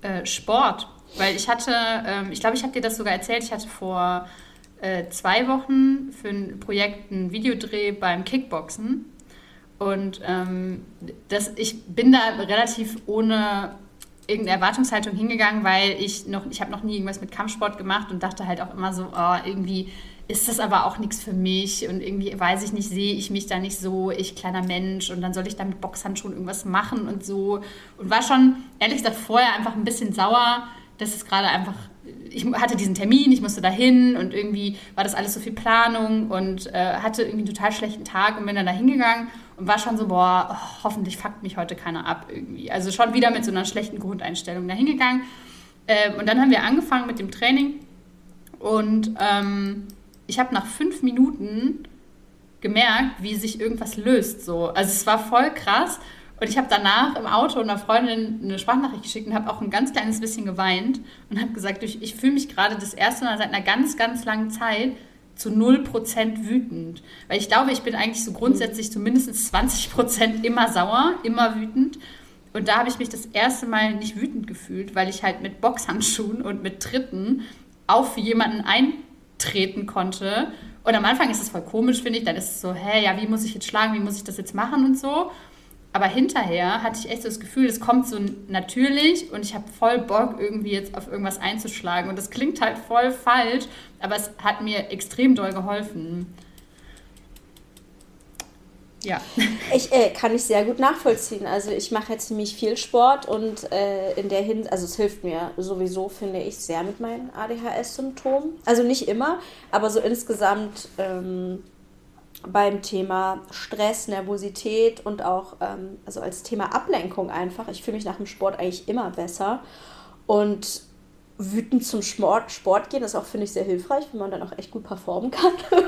äh, Sport. Weil ich hatte, ähm, ich glaube, ich habe dir das sogar erzählt, ich hatte vor äh, zwei Wochen für ein Projekt einen Videodreh beim Kickboxen. Und ähm, das, ich bin da relativ ohne irgendeine Erwartungshaltung hingegangen, weil ich noch, ich habe noch nie irgendwas mit Kampfsport gemacht und dachte halt auch immer so, oh, irgendwie ist das aber auch nichts für mich und irgendwie weiß ich nicht, sehe ich mich da nicht so, ich kleiner Mensch und dann soll ich da mit Boxhandschuhen irgendwas machen und so. Und war schon, ehrlich gesagt, vorher einfach ein bisschen sauer, dass es gerade einfach, ich hatte diesen Termin, ich musste dahin und irgendwie war das alles so viel Planung und äh, hatte irgendwie einen total schlechten Tag und bin dann da hingegangen und war schon so, boah, oh, hoffentlich fuckt mich heute keiner ab irgendwie. Also schon wieder mit so einer schlechten Grundeinstellung da hingegangen. Ähm, und dann haben wir angefangen mit dem Training und ähm, ich habe nach fünf Minuten gemerkt, wie sich irgendwas löst. So. Also es war voll krass. Und ich habe danach im Auto einer Freundin eine Sprachnachricht geschickt und habe auch ein ganz kleines bisschen geweint und habe gesagt, ich, ich fühle mich gerade das erste Mal seit einer ganz, ganz langen Zeit zu 0% wütend. Weil ich glaube, ich bin eigentlich so grundsätzlich zu mindestens 20% immer sauer, immer wütend. Und da habe ich mich das erste Mal nicht wütend gefühlt, weil ich halt mit Boxhandschuhen und mit Tritten auf jemanden eintreten konnte. Und am Anfang ist es voll komisch, finde ich. Dann ist es so, hä, ja, wie muss ich jetzt schlagen, wie muss ich das jetzt machen und so. Aber hinterher hatte ich echt so das Gefühl, es kommt so natürlich und ich habe voll Bock, irgendwie jetzt auf irgendwas einzuschlagen. Und das klingt halt voll falsch, aber es hat mir extrem doll geholfen.
Ja. Ich äh, kann ich sehr gut nachvollziehen. Also ich mache jetzt ziemlich viel Sport und äh, in der Hinsicht, also es hilft mir sowieso, finde ich, sehr mit meinen ADHS-Symptomen. Also nicht immer, aber so insgesamt ähm, beim Thema Stress, Nervosität und auch ähm, also als Thema Ablenkung einfach. Ich fühle mich nach dem Sport eigentlich immer besser. Und wütend zum Sport, Sport gehen ist auch, finde ich, sehr hilfreich, wenn man dann auch echt gut performen kann.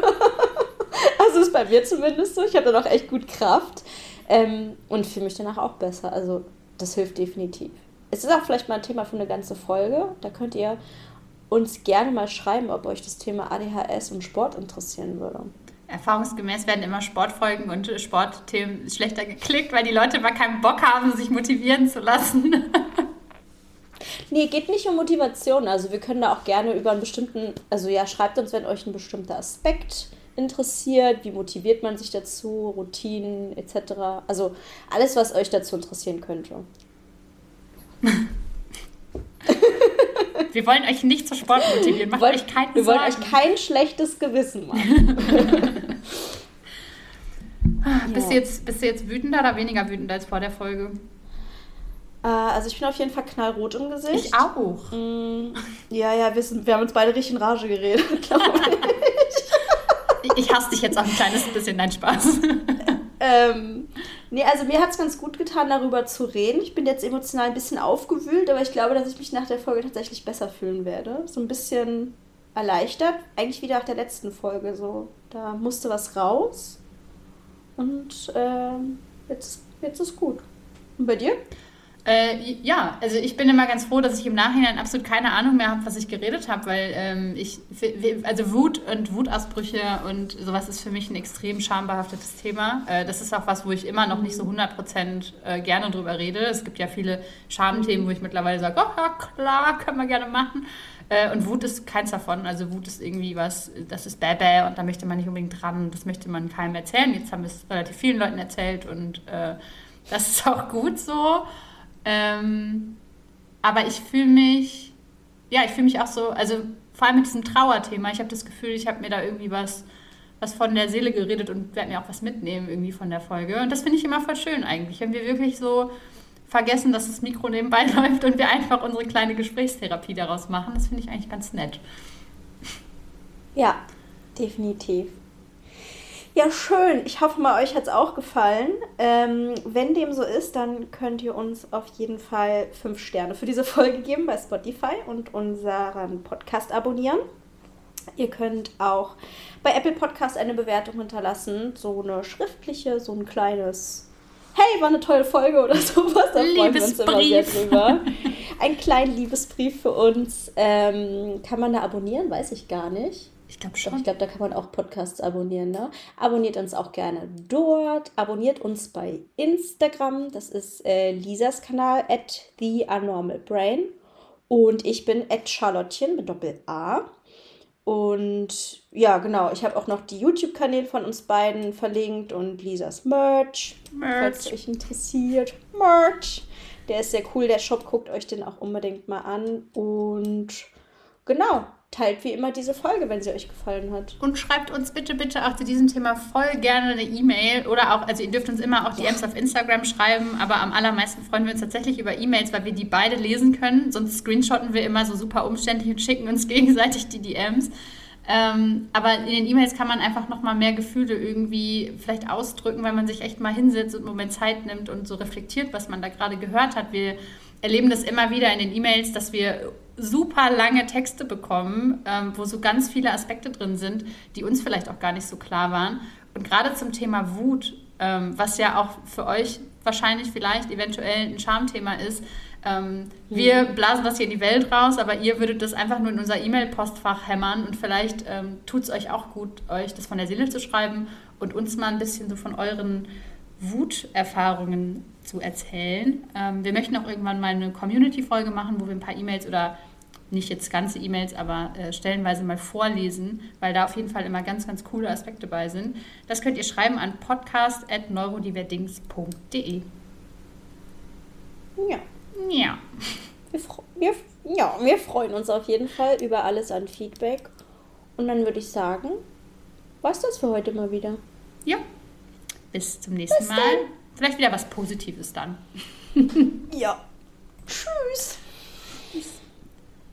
also ist bei mir zumindest so. Ich habe dann auch echt gut Kraft ähm, und fühle mich danach auch besser. Also das hilft definitiv. Es ist auch vielleicht mal ein Thema für eine ganze Folge. Da könnt ihr uns gerne mal schreiben, ob euch das Thema ADHS und Sport interessieren würde
erfahrungsgemäß werden immer Sportfolgen und Sportthemen schlechter geklickt, weil die Leute immer keinen Bock haben, sich motivieren zu lassen.
nee, geht nicht um Motivation. Also wir können da auch gerne über einen bestimmten, also ja, schreibt uns, wenn euch ein bestimmter Aspekt interessiert, wie motiviert man sich dazu, Routinen etc. Also alles, was euch dazu interessieren könnte.
Wir wollen euch nicht zu Sport motivieren. Macht wollt, euch keinen
Wir Sorgen. wollen euch kein schlechtes Gewissen machen.
ja. bist, du jetzt, bist du jetzt wütender oder weniger wütend als vor der Folge?
Äh, also ich bin auf jeden Fall knallrot im Gesicht.
Ich auch.
Mm, ja, ja, wir, sind, wir haben uns beide richtig in Rage geredet, glaube
ich. ich hasse dich jetzt auch ein kleines bisschen, dein Spaß.
ähm, Nee, also mir hat es ganz gut getan, darüber zu reden. Ich bin jetzt emotional ein bisschen aufgewühlt, aber ich glaube, dass ich mich nach der Folge tatsächlich besser fühlen werde. So ein bisschen erleichtert. Eigentlich wie nach der letzten Folge. So, da musste was raus. Und äh, jetzt, jetzt ist gut. Und bei dir?
Äh, ja, also ich bin immer ganz froh, dass ich im Nachhinein absolut keine Ahnung mehr habe, was ich geredet habe, weil ähm, ich, also Wut und Wutausbrüche und sowas ist für mich ein extrem schambehaftetes Thema. Äh, das ist auch was, wo ich immer noch nicht so 100% äh, gerne drüber rede. Es gibt ja viele Schamthemen, wo ich mittlerweile sage, oh ja, klar, können wir gerne machen. Äh, und Wut ist keins davon. Also Wut ist irgendwie was, das ist Bäbä und da möchte man nicht unbedingt dran, das möchte man keinem erzählen. Jetzt haben wir es relativ vielen Leuten erzählt und äh, das ist auch gut so. Ähm, aber ich fühle mich, ja, ich fühle mich auch so, also vor allem mit diesem Trauerthema, ich habe das Gefühl, ich habe mir da irgendwie was, was von der Seele geredet und werde mir auch was mitnehmen irgendwie von der Folge. Und das finde ich immer voll schön eigentlich, wenn wir wirklich so vergessen, dass das Mikro nebenbei läuft und wir einfach unsere kleine Gesprächstherapie daraus machen. Das finde ich eigentlich ganz nett.
Ja, definitiv. Ja, schön. Ich hoffe mal, euch hat es auch gefallen. Ähm, wenn dem so ist, dann könnt ihr uns auf jeden Fall fünf Sterne für diese Folge geben bei Spotify und unseren Podcast abonnieren. Ihr könnt auch bei Apple Podcast eine Bewertung hinterlassen, so eine schriftliche, so ein kleines Hey, war eine tolle Folge oder sowas. Da freuen wir uns immer sehr drüber. Ein kleiner Liebesbrief für uns. Ähm, kann man da abonnieren? Weiß ich gar nicht.
Ich glaube schon.
ich glaube, da kann man auch Podcasts abonnieren. Ne? Abonniert uns auch gerne dort. Abonniert uns bei Instagram. Das ist äh, Lisas Kanal, at The Brain. Und ich bin at Charlottchen mit Doppel-A. Und ja, genau, ich habe auch noch die YouTube-Kanäle von uns beiden verlinkt und Lisas Merch, Merch, falls euch interessiert. Merch. Der ist sehr cool, der Shop, guckt euch den auch unbedingt mal an. Und genau, teilt wie immer diese Folge, wenn sie euch gefallen hat.
Und schreibt uns bitte, bitte auch zu diesem Thema voll gerne eine E-Mail oder auch, also ihr dürft uns immer auch DMs ja. auf Instagram schreiben, aber am allermeisten freuen wir uns tatsächlich über E-Mails, weil wir die beide lesen können. Sonst screenshotten wir immer so super umständlich und schicken uns gegenseitig die DMs. Ähm, aber in den E-Mails kann man einfach nochmal mehr Gefühle irgendwie vielleicht ausdrücken, weil man sich echt mal hinsetzt und einen Moment Zeit nimmt und so reflektiert, was man da gerade gehört hat. Wir erleben das immer wieder in den E-Mails, dass wir super lange Texte bekommen, ähm, wo so ganz viele Aspekte drin sind, die uns vielleicht auch gar nicht so klar waren. Und gerade zum Thema Wut, ähm, was ja auch für euch wahrscheinlich vielleicht eventuell ein Schamthema ist, ähm, wir blasen das hier in die Welt raus, aber ihr würdet das einfach nur in unser E-Mail-Postfach hämmern und vielleicht ähm, tut es euch auch gut, euch das von der Seele zu schreiben und uns mal ein bisschen so von euren Wuterfahrungen zu erzählen. Ähm, wir möchten auch irgendwann mal eine Community-Folge machen, wo wir ein paar E-Mails oder nicht jetzt ganze E-Mails, aber äh, stellenweise mal vorlesen, weil da auf jeden Fall immer ganz, ganz coole Aspekte bei sind. Das könnt ihr schreiben an podcast.neurodiverdings.de.
Ja.
Ja.
Wir, wir, ja, wir freuen uns auf jeden Fall über alles an Feedback. Und dann würde ich sagen, was das für heute mal wieder.
Ja. Bis zum nächsten Bis Mal. Dann. Vielleicht wieder was Positives dann.
ja. Tschüss.